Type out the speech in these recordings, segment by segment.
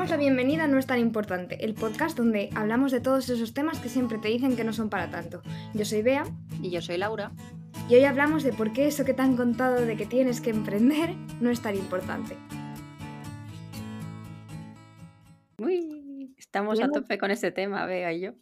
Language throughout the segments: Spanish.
damos la bienvenida a No es tan importante, el podcast donde hablamos de todos esos temas que siempre te dicen que no son para tanto. Yo soy Bea. Y yo soy Laura. Y hoy hablamos de por qué eso que te han contado de que tienes que emprender no es tan importante. Estamos a tope con ese tema, vea yo.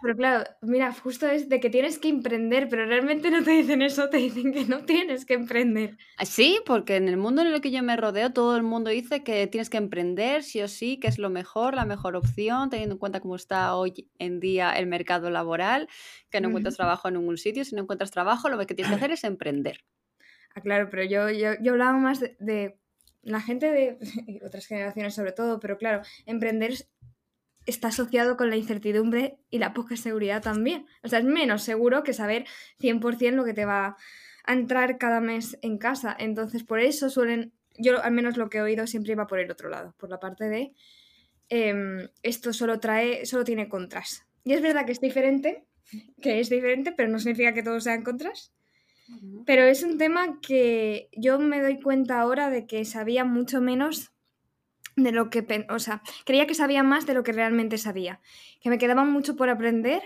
Pero claro, mira, justo es de que tienes que emprender, pero realmente no te dicen eso, te dicen que no tienes que emprender. Ah, sí, porque en el mundo en el que yo me rodeo, todo el mundo dice que tienes que emprender, sí o sí, que es lo mejor, la mejor opción, teniendo en cuenta cómo está hoy en día el mercado laboral, que no encuentras trabajo en ningún sitio, si no encuentras trabajo, lo que tienes que hacer es emprender. Ah, claro, pero yo, yo, yo hablaba más de, de la gente de otras generaciones sobre todo, pero claro, emprender está asociado con la incertidumbre y la poca seguridad también. O sea, es menos seguro que saber 100% lo que te va a entrar cada mes en casa. Entonces, por eso suelen, yo al menos lo que he oído siempre iba por el otro lado, por la parte de em, esto solo trae, solo tiene contras. Y es verdad que es diferente, que es diferente, pero no significa que todos sean contras. Pero es un tema que yo me doy cuenta ahora de que sabía mucho menos de lo que, o sea, creía que sabía más de lo que realmente sabía, que me quedaba mucho por aprender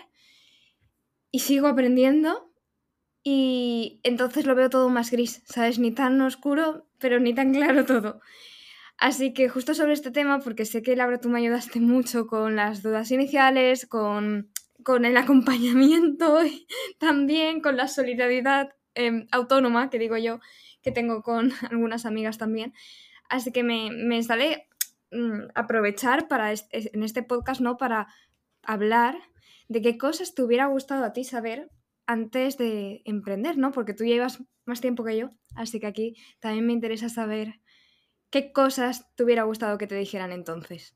y sigo aprendiendo y entonces lo veo todo más gris, ¿sabes? Ni tan oscuro, pero ni tan claro todo. Así que justo sobre este tema, porque sé que Laura tú me ayudaste mucho con las dudas iniciales, con, con el acompañamiento y también con la solidaridad em, autónoma, que digo yo, que tengo con algunas amigas también. Así que me, me sale Mm, aprovechar para en este podcast, ¿no? Para hablar de qué cosas te hubiera gustado a ti saber antes de emprender, ¿no? Porque tú llevas más tiempo que yo, así que aquí también me interesa saber qué cosas te hubiera gustado que te dijeran entonces.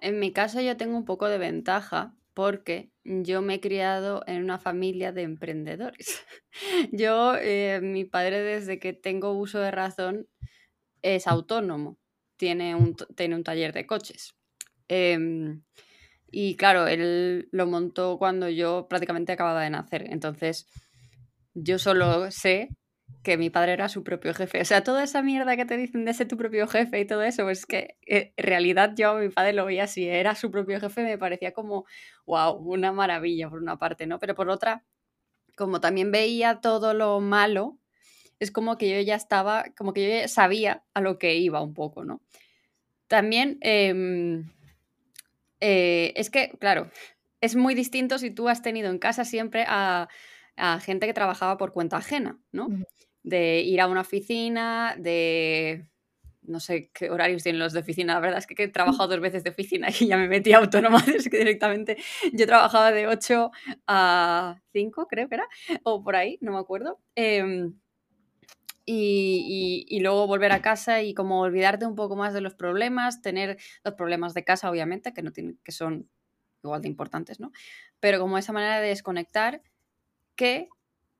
En mi caso yo tengo un poco de ventaja porque yo me he criado en una familia de emprendedores. yo, eh, mi padre desde que tengo uso de razón es autónomo tiene un, tiene un taller de coches. Em, y claro, él lo montó cuando yo prácticamente acababa de nacer. Entonces, yo solo sé que mi padre era su propio jefe. O sea, toda esa mierda que te dicen de ser tu propio jefe y todo eso, es que eh, en realidad yo mi padre lo veía así, era su propio jefe, me parecía como, wow, una maravilla por una parte, ¿no? Pero por otra, como también veía todo lo malo, es como que yo ya estaba, como que yo ya sabía a lo que iba un poco, ¿no? También em, eh, es que, claro, es muy distinto si tú has tenido en casa siempre a, gente que trabajaba por cuenta ajena, ¿no? De ir a una oficina, de no sé qué horarios tienen los de oficina. La verdad es que he trabajado dos veces de oficina y ya me metí autónoma, es que directamente yo trabajaba de 8 a 5, creo que era, o por ahí, no me acuerdo. Em, y, luego volver a casa y como olvidarte un poco más de los problemas, tener los problemas de casa, obviamente, que, no tienen, que son igual de importantes, ¿no? Pero como esa manera de desconectar que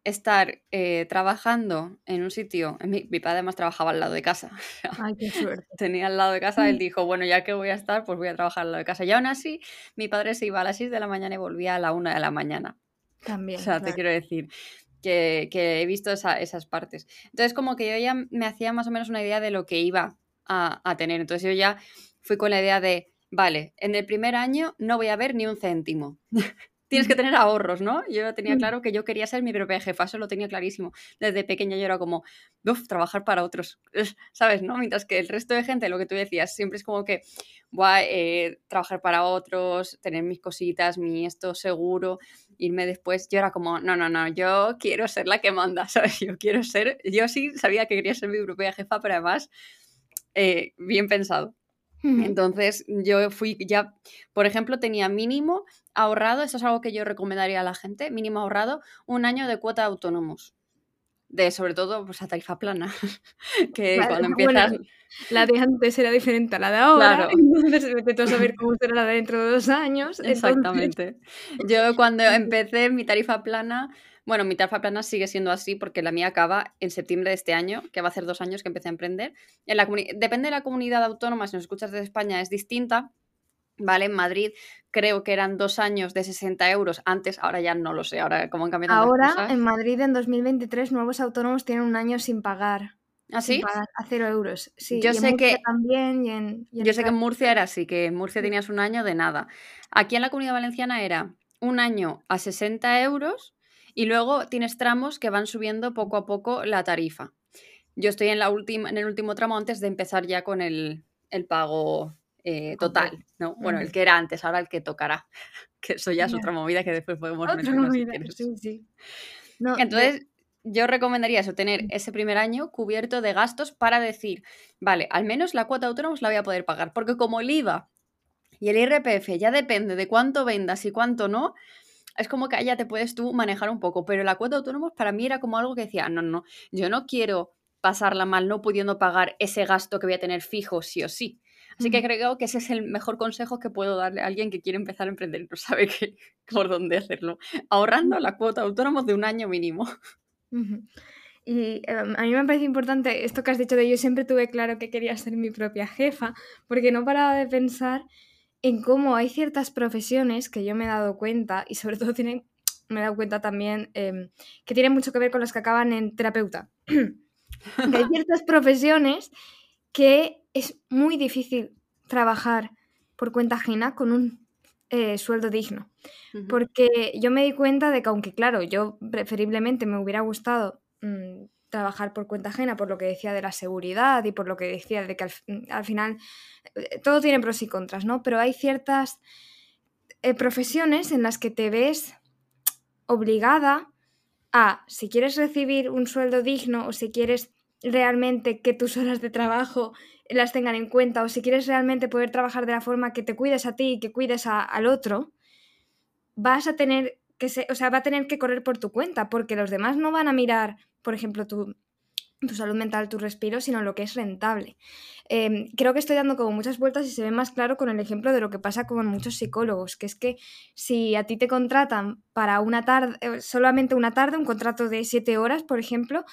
estar eh, trabajando en un sitio, mi, padre además trabajaba al lado de casa. Ay, qué suerte. Tenía al lado de casa, él dijo, bueno, ya que voy a estar, pues voy a trabajar al lado de casa. Y aún así, mi padre se iba a las 6 de la mañana y volvía a la 1 de la mañana. También. O sea, te quiero decir que, he visto esas partes. Entonces, como que yo ya me hacía más o menos una idea de lo que iba a, tener. Entonces, yo ya fui con la idea de, vale, en el primer año no voy a ver ni un céntimo. Tienes que tener ahorros, ¿no? Yo tenía mm. claro que yo quería ser mi propia jefa, eso lo tenía clarísimo. Desde pequeña yo era como, uff, trabajar para otros, ¿sabes? ¿no? Mientras que el resto de gente, lo que tú decías, siempre es como que, a eh, trabajar para otros, tener mis cositas, mi esto seguro irme después, yo era como, no, no, no, yo quiero ser la que manda, ¿sabes? Yo quiero ser, yo sí sabía que quería ser mi propia jefa, pero además, eh, bien pensado. Entonces yo fui ya, por ejemplo, tenía mínimo ahorrado, eso es algo que yo recomendaría a la gente, mínimo ahorrado un año de cuota de autónomos de sobre todo pues, a tarifa plana, que cuando empiezas... la de antes era diferente a la de ahora, claro. entonces vete a saber cómo será la de dentro de dos años. Exactamente. Yo cuando empecé mi tarifa plana, bueno, mi tarifa plana sigue siendo así porque la mía acaba en septiembre de este año, que va a ser dos años que empecé a emprender. En la Depende de la comunidad autónoma, si nos escuchas desde España es distinta, ¿vale? En Madrid creo que eran dos años de 60 euros antes, ahora ya no lo sé, ahora cómo han cambiado Ahora en Madrid en 2023 nuevos autónomos tienen un año sin pagar. ¿Ah, sí? a cero euros. Sí, yo sé que también y en, yo sé que en Murcia era así, que en Murcia tenías un año de nada. Aquí en la Comunidad Valenciana era un año a 60 euros y luego tienes tramos que van subiendo poco a poco la tarifa. Yo estoy en, la última, en el último tramo antes de empezar ya con el, pago eh, total, ¿no? Bueno, el que era antes, ahora el que tocará, que eso ya es otra movida que después podemos otra movida, sí, sí. Entonces, yo recomendaría eso, tener mm. ese primer año cubierto de gastos para decir, vale, al menos la cuota autónomos la voy a poder pagar, porque como el IVA y el IRPF ya depende de cuánto vendas y cuánto no, es como que allá te puedes tú manejar un poco, pero la cuota autónomos para mí era como algo que decía, no, no, yo no quiero pasarla mal no pudiendo pagar ese gasto que voy a tener fijo sí o sí. Así que creo que ese es el mejor consejo que puedo darle a alguien que quiere empezar a emprender y no sabe qué, por dónde hacerlo. Ahorrando la cuota autónomos de un año mínimo. Y em, a mí me parece importante esto que has dicho de yo siempre tuve claro que quería ser mi propia jefa, porque no paraba de pensar en cómo hay ciertas profesiones que yo me he dado cuenta, y sobre todo tienen, me he dado cuenta también em, que tienen mucho que ver con las que acaban en terapeuta. hay ciertas profesiones que es muy difícil trabajar por cuenta ajena con un eh, sueldo digno. Porque yo me di cuenta de que aunque, claro, yo preferiblemente me hubiera gustado mm, trabajar por cuenta ajena, por lo que decía de la seguridad y por lo que decía de que al, mm, final eh, todo tiene pros y contras, ¿no? Pero hay ciertas eh, profesiones en las que te ves obligada a, si quieres recibir un sueldo digno o si quieres realmente que tus horas de trabajo las tengan en cuenta o si quieres realmente poder trabajar de la forma que te cuides a ti y que cuides al otro, vas a tener que o sea, va a tener que correr por tu cuenta, porque los demás no van a mirar, por ejemplo, tu, tu salud mental, tu respiro, sino lo que es rentable. Em, creo que estoy dando como muchas vueltas y se ve más claro con el ejemplo de lo que pasa con muchos psicólogos, que es que si a ti te contratan para una tarde, eh, solamente una tarde, un contrato de siete horas, por ejemplo,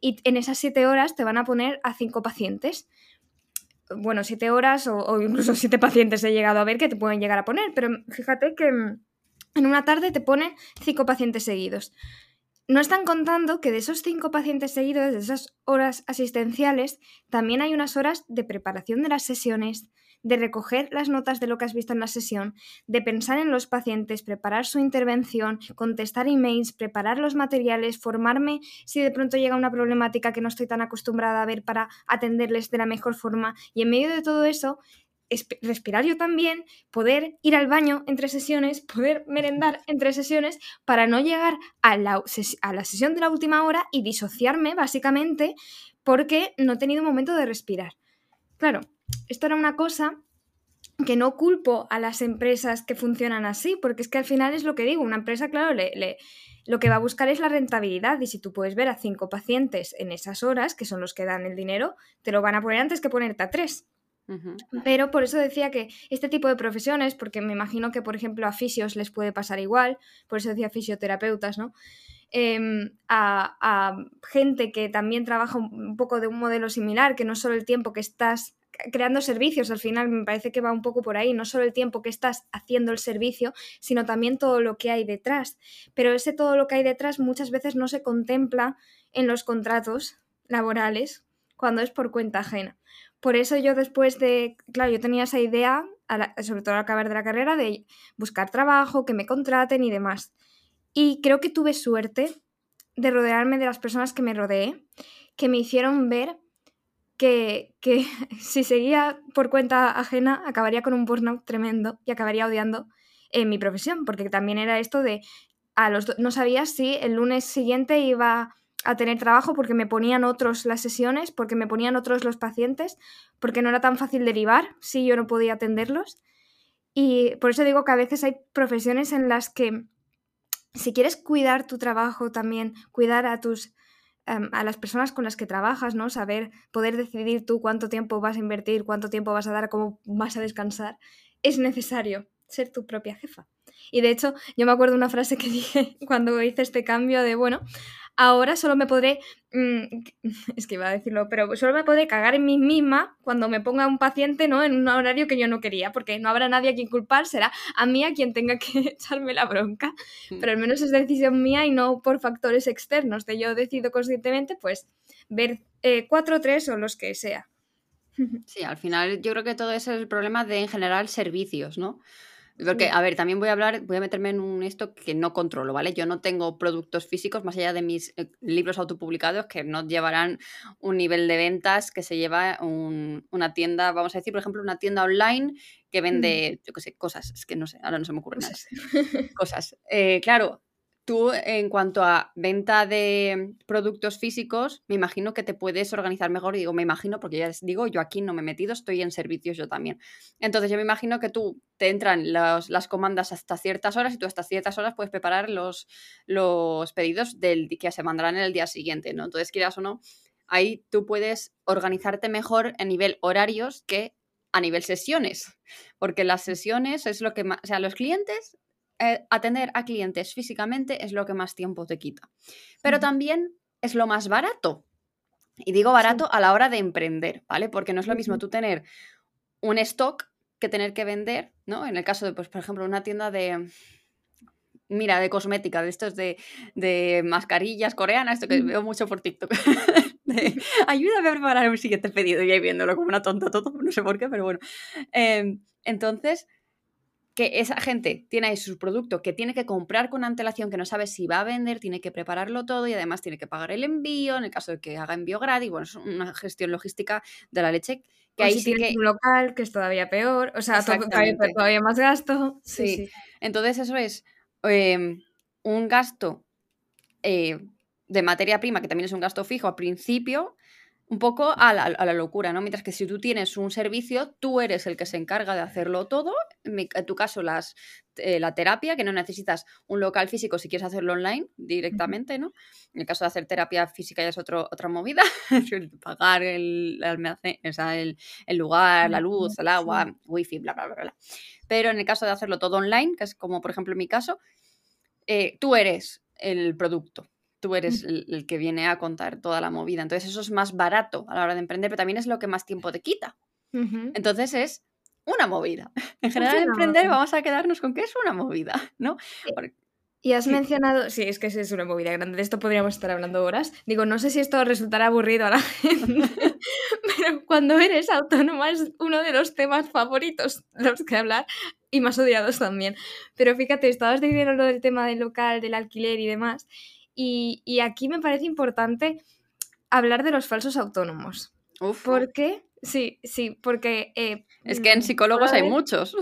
y en esas siete horas te van a poner a cinco pacientes. Bueno, siete horas o, o incluso siete pacientes he llegado a ver que te pueden llegar a poner, pero fíjate que en una tarde te ponen cinco pacientes seguidos. No están contando que de esos cinco pacientes seguidos, de esas horas asistenciales, también hay unas horas de preparación de las sesiones, de recoger las notas de lo que has visto en la sesión, de pensar en los pacientes, preparar su intervención, contestar emails, preparar los materiales, formarme si de pronto llega una problemática que no estoy tan acostumbrada a ver para atenderles de la mejor forma. Y en medio de todo eso, respirar yo también, poder ir al baño entre sesiones, poder merendar entre sesiones para no llegar a la, a la sesión de la última hora y disociarme básicamente porque no he tenido un momento de respirar. Claro, esto era una cosa que no culpo a las empresas que funcionan así, porque es que al final es lo que digo, una empresa, claro, le, lo que va a buscar es la rentabilidad y si tú puedes ver a cinco pacientes en esas horas, que son los que dan el dinero, te lo van a poner antes que ponerte a tres. Pero por eso decía que este tipo de profesiones, porque me imagino que, por ejemplo, a fisios les puede pasar igual, por eso decía fisioterapeutas, ¿no? Em, a, gente que también trabaja un poco de un modelo similar, que no solo el tiempo que estás creando servicios, al final me parece que va un poco por ahí, no solo el tiempo que estás haciendo el servicio, sino también todo lo que hay detrás. Pero ese todo lo que hay detrás muchas veces no se contempla en los contratos laborales cuando es por cuenta ajena. Por eso yo después de, claro, yo tenía esa idea, sobre todo al acabar de la carrera, de buscar trabajo, que me contraten y demás. Y creo que tuve suerte de rodearme de las personas que me rodeé, que me hicieron ver que, que si seguía por cuenta ajena acabaría con un burnout tremendo y acabaría odiando en mi profesión, porque también era esto de a los no sabía si el lunes siguiente iba a tener trabajo porque me ponían otros las sesiones, porque me ponían otros los pacientes, porque no era tan fácil derivar si yo no podía atenderlos. Y por eso digo que a veces hay profesiones en las que si quieres cuidar tu trabajo también, cuidar a tus em, a las personas con las que trabajas, ¿no? Saber poder decidir tú cuánto tiempo vas a invertir, cuánto tiempo vas a dar, cómo vas a descansar, es necesario ser tu propia jefa. Y de hecho, yo me acuerdo una frase que dije cuando hice este cambio de, bueno, ahora solo me podré, mm, es que iba a decirlo, pero solo me podré cagar en mí misma cuando me ponga un paciente ¿no? en un horario que yo no quería, porque no habrá nadie a quien culpar, será a mí a quien tenga que echarme la bronca, Mm. pero al menos es decisión mía y no por factores externos, de yo decido conscientemente pues ver eh, cuatro o tres o los que sea. Sí, al final yo creo que todo eso es el problema de en general servicios, ¿no? Porque, a ver, también voy a hablar, voy a meterme en un esto que no controlo, ¿vale? Yo no tengo productos físicos más allá de mis eh, libros autopublicados que no llevarán un nivel de ventas que se lleva un- una tienda, vamos a decir, por ejemplo, una tienda online que vende, yo qué sé, cosas, es que no sé, ahora no se me ocurre nada. Cosas. Cosas. Eh, claro, tú en cuanto a venta de productos físicos, me imagino que te puedes organizar mejor. Y digo, me imagino, porque ya les digo, yo aquí no me he metido, estoy en servicios yo también. Entonces yo me imagino que tú te entran las comandas hasta ciertas horas y tú hasta ciertas horas puedes preparar los, los pedidos del, que se mandarán en el día siguiente, ¿no? Entonces, quieras o no, ahí tú puedes organizarte mejor a nivel horarios que a nivel sesiones, porque las sesiones es lo que más, o sea, los clientes, eh, atender a clientes físicamente es lo que más tiempo te quita, pero también es lo más barato. Y digo barato a la hora de emprender, ¿vale? Porque no es lo mismo tú tener un stock que tener que vender, ¿no? En el caso de, pues, por ejemplo, una tienda de, mira, de cosmética, de estos de, de mascarillas coreanas, esto que Mm. veo mucho por TikTok. de, ayúdame a preparar un siguiente pedido y ahí viéndolo como una tonta todo, no sé por qué, pero bueno. Em, entonces, que esa gente tiene ahí su producto que tiene que comprar con antelación, que no sabe si va a vender, tiene que prepararlo todo y además tiene que pagar el envío, en el caso de que haga envío gratis, bueno, es una gestión logística de la leche que O ahí si que... un local, que es todavía peor, o sea, to- todavía, todavía más gasto. Sí, Sí. sí. Entonces eso es em, un gasto eh, de materia prima, que también es un gasto fijo al principio, un poco a la, a la locura, ¿no? Mientras que si tú tienes un servicio, tú eres el que se encarga de hacerlo todo. En, mi- en tu caso, las, eh, la terapia, que no necesitas un local físico si quieres hacerlo online directamente, ¿no? En el caso de hacer terapia física ya es otro, otra movida, pagar el, almacén, o sea, el, el lugar, la luz, el agua, wifi, bla, bla, bla, bla. Pero en el caso de hacerlo todo online, que es como por ejemplo en mi caso, eh, tú eres el producto, tú eres el, el que viene a contar toda la movida. Entonces eso es más barato a la hora de emprender, pero también es lo que más tiempo te quita. Entonces es una movida. En general, emprender vamos a quedarnos con que es una movida, ¿no? Porque- Y has Sí. mencionado, sí, es que es una movida grande, de esto podríamos estar hablando horas. Digo, no sé si esto resultará aburrido a la gente, pero cuando eres autónoma es uno de los temas favoritos de los que hablar y más odiados también. Pero fíjate, estabas diciendo lo del tema del local, del alquiler y demás, y, y aquí me parece importante hablar de los falsos autónomos. Uf, ¿Por qué? Sí, sí, porque... eh, es que en mm, psicólogos hay muchos.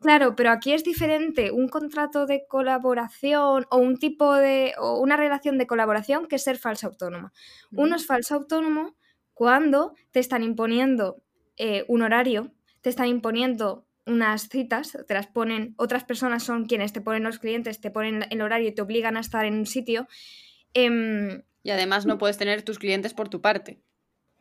Claro, pero aquí es diferente un contrato de colaboración o un tipo de o una relación de colaboración que ser falso autónoma. Uno es falso autónomo cuando te están imponiendo eh, un horario, te están imponiendo unas citas, te las ponen, otras personas son quienes te ponen los clientes, te ponen el horario y te obligan a estar en un sitio. Em, Y además no puedes tener tus clientes por tu parte.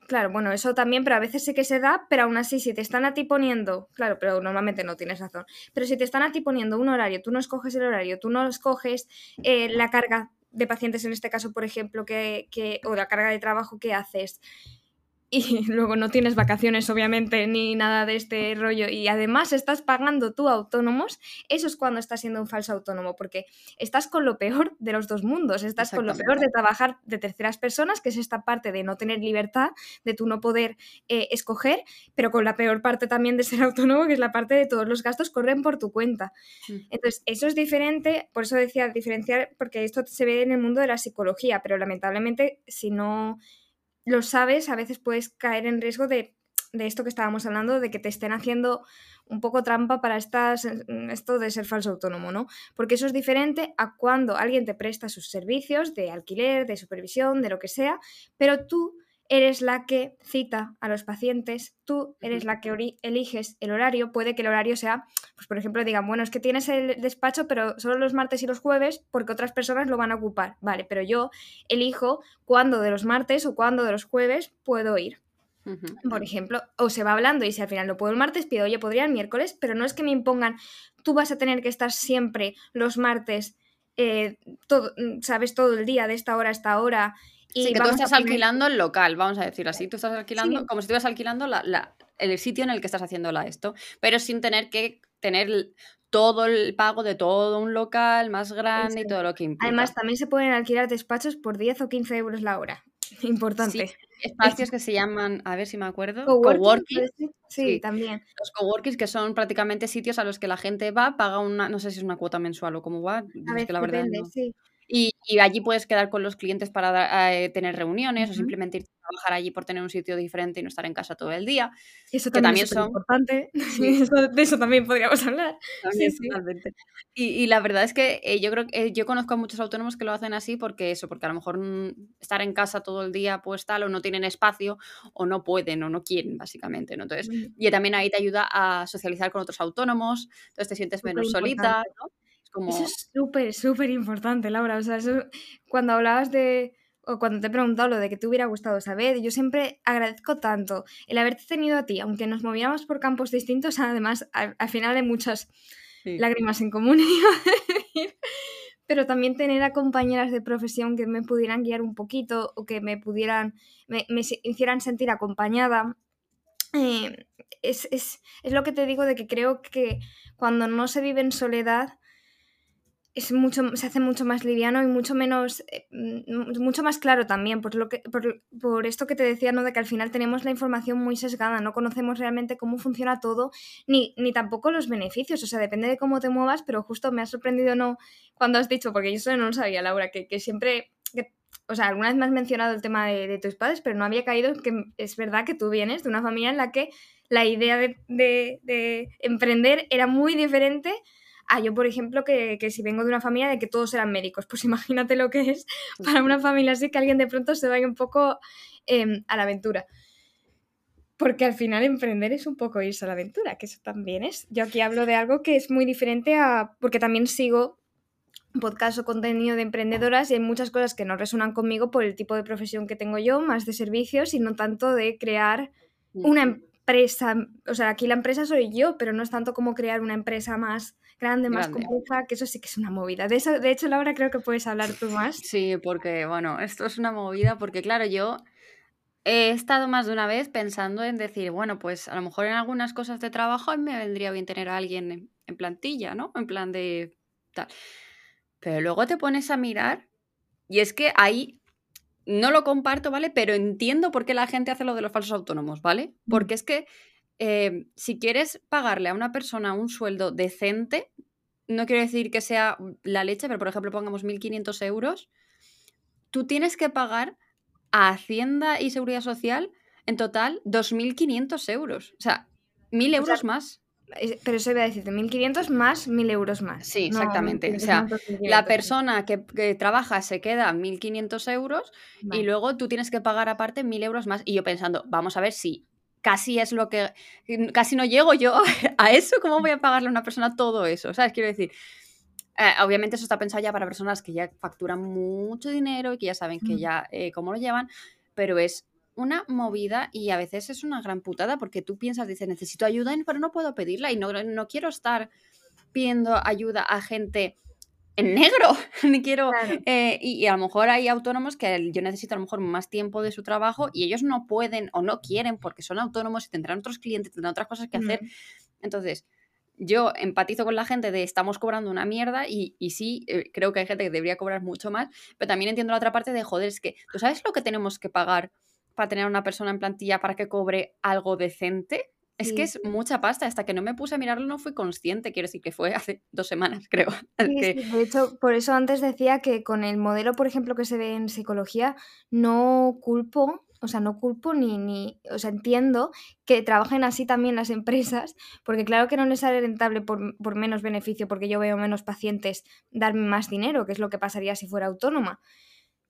Claro, bueno, eso también, pero a veces sí que se da, pero aún así, si te están a ti poniendo, claro, pero normalmente no tienes razón, pero si te están a ti poniendo un horario, tú no escoges el horario, tú no escoges eh, la carga de pacientes en este caso, por ejemplo, que, que, o la carga de trabajo que haces, y luego no tienes vacaciones, obviamente, ni nada de este rollo, y además estás pagando tú autónomos, eso es cuando estás siendo un falso autónomo, porque estás con lo peor de los dos mundos, estás con lo peor de trabajar de terceras personas, que es esta parte de no tener libertad, de tú no poder eh, escoger, pero con la peor parte también de ser autónomo, que es la parte de todos los gastos corren por tu cuenta. Entonces, eso es diferente, por eso decía diferenciar, porque esto se ve en el mundo de la psicología, pero lamentablemente si no lo sabes, a veces puedes caer en riesgo de, de esto que estábamos hablando, de que te estén haciendo un poco trampa para estas, esto de ser falso autónomo, ¿no? Porque eso es diferente a cuando alguien te presta sus servicios de alquiler, de supervisión, de lo que sea, pero tú eres la que cita a los pacientes, tú eres la que eliges el horario, puede que el horario sea, pues por ejemplo digan, bueno, es que tienes el despacho, pero solo los martes y los jueves porque otras personas lo van a ocupar, vale, pero yo elijo cuándo de los martes o cuándo de los jueves puedo ir. Por ejemplo, o se va hablando y si al final no puedo el martes, pido, oye, podría el miércoles, pero no es que me impongan, tú vas a tener que estar siempre los martes eh, todo, mm, sabes, todo el día, de esta hora a esta hora. Y sí, que tú estás alquilando el local, vamos a decir así. Tú estás alquilando, como si estuvieras alquilando la, el sitio en el que estás haciendo esto, pero sin tener que tener todo el pago de todo un local más grande y todo lo que implica. Además, también se pueden alquilar despachos por 10 o 15 euros la hora. Importante. espacios que se llaman, a ver si me acuerdo, coworking. sí, también. Los coworkings que son prácticamente sitios a los que la gente va, paga una, no sé si es una cuota mensual o cómo va, a que la verdad sí. Y, allí puedes quedar con los clientes para eh, tener reuniones o simplemente ir a trabajar allí por tener un sitio diferente y no estar en casa todo el día. Eso también, es importante. de eso también podríamos hablar. sí. Y, la verdad es que eh, yo creo que eh, yo conozco a muchos autónomos que lo hacen así porque eso, porque a lo mejor estar en casa todo el día pues tal o no tienen espacio o no pueden o no quieren básicamente, ¿no? Entonces, y también ahí te ayuda a socializar con otros autónomos, entonces te sientes menos solita, ¿no? Eso es súper, súper importante, Laura. O sea, eso, cuando hablabas de, o cuando te he preguntado lo de que te hubiera gustado saber, yo siempre agradezco tanto el haberte tenido a ti, aunque nos moviéramos por campos distintos, además, al, final hay muchas lágrimas en común, pero también tener a compañeras de profesión que me pudieran guiar un poquito o que me pudieran, me, hicieran sentir acompañada. Eh, es, es, es lo que te digo de que creo que cuando no se vive en soledad, es mucho, se hace mucho más liviano y mucho menos, eh, mm, mucho más claro también, por, lo que, por, esto que te decía, ¿no? De que al final tenemos la información muy sesgada, no conocemos realmente cómo funciona todo, ni, ni tampoco los beneficios, o sea, depende de cómo te muevas, pero justo me ha sorprendido, ¿no? Cuando has dicho, porque yo eso no lo sabía, Laura, que, que siempre, o sea, alguna vez me has mencionado el tema de, tus padres, pero no había caído que es verdad que tú vienes de una familia en la que la idea de, de, de emprender era muy diferente Ah, yo, por ejemplo, que, si vengo de una familia de que todos eran médicos, pues imagínate lo que es para una familia así que alguien de pronto se vaya un poco em, a la aventura. Porque al final emprender es un poco irse a la aventura, que eso también es. Yo aquí hablo de algo que es muy diferente a. porque también sigo podcast o contenido de emprendedoras y hay muchas cosas que no resuenan conmigo por el tipo de profesión que tengo yo, más de servicios y no tanto de crear una empresa. O sea, aquí la empresa soy yo, pero no es tanto como crear una empresa más grande, más compleja, que eso sí que es una movida. De eso, de hecho, Laura, creo que puedes hablar tú más. Sí, porque, bueno, esto es una movida, porque claro, yo he estado más de una vez pensando en decir, bueno, pues a lo mejor en algunas cosas de trabajo me vendría bien tener a alguien en, plantilla, ¿no? En plan de tal. Pero luego te pones a mirar y es que ahí no lo comparto, ¿vale? Pero entiendo por qué la gente hace lo de los falsos autónomos, ¿vale? Mm. Porque es que Em, si quieres pagarle a una persona un sueldo decente, no quiero decir que sea la leche, pero por ejemplo pongamos 1.500 euros, tú tienes que pagar a Hacienda y Seguridad Social en total 2.500 euros. O sea, 1.000 euros más. Pero eso iba a decir, 1.500 más 1.000 euros más. Sí, exactamente. o sea, la persona que, trabaja se queda 1.500 euros y luego tú tienes que pagar aparte 1.000 euros más. Y yo pensando, vamos a ver si casi es lo que, casi no llego yo a eso, ¿cómo voy a pagarle a una persona todo eso? ¿Sabes? Quiero decir, eh, obviamente eso está pensado ya para personas que ya facturan mucho dinero y que ya saben que ya eh, cómo lo llevan, pero es una movida y a veces es una gran putada porque tú piensas, dices, necesito ayuda, pero no puedo pedirla y no, no quiero estar pidiendo ayuda a gente en negro, ni quiero... Eh, y, a lo mejor hay autónomos que yo necesito a lo mejor más tiempo de su trabajo y ellos no pueden o no quieren porque son autónomos y tendrán otros clientes, tendrán otras cosas que hacer. Entonces, yo empatizo con la gente de estamos cobrando una mierda y, y sí, eh, creo que hay gente que debería cobrar mucho más, pero también entiendo la otra parte de, joder, es que tú sabes lo que tenemos que pagar para tener a una persona en plantilla para que cobre algo decente. Es que es mucha pasta, hasta que no me puse a mirarlo no fui consciente, quiero decir que fue hace dos semanas, creo. de hecho, por eso antes decía que con el modelo, por ejemplo, que se ve en psicología, no culpo, o sea, no culpo ni, ni, o sea, entiendo que trabajen así también las empresas, porque claro que no les sale rentable por, por menos beneficio, porque yo veo menos pacientes darme más dinero, que es lo que pasaría si fuera autónoma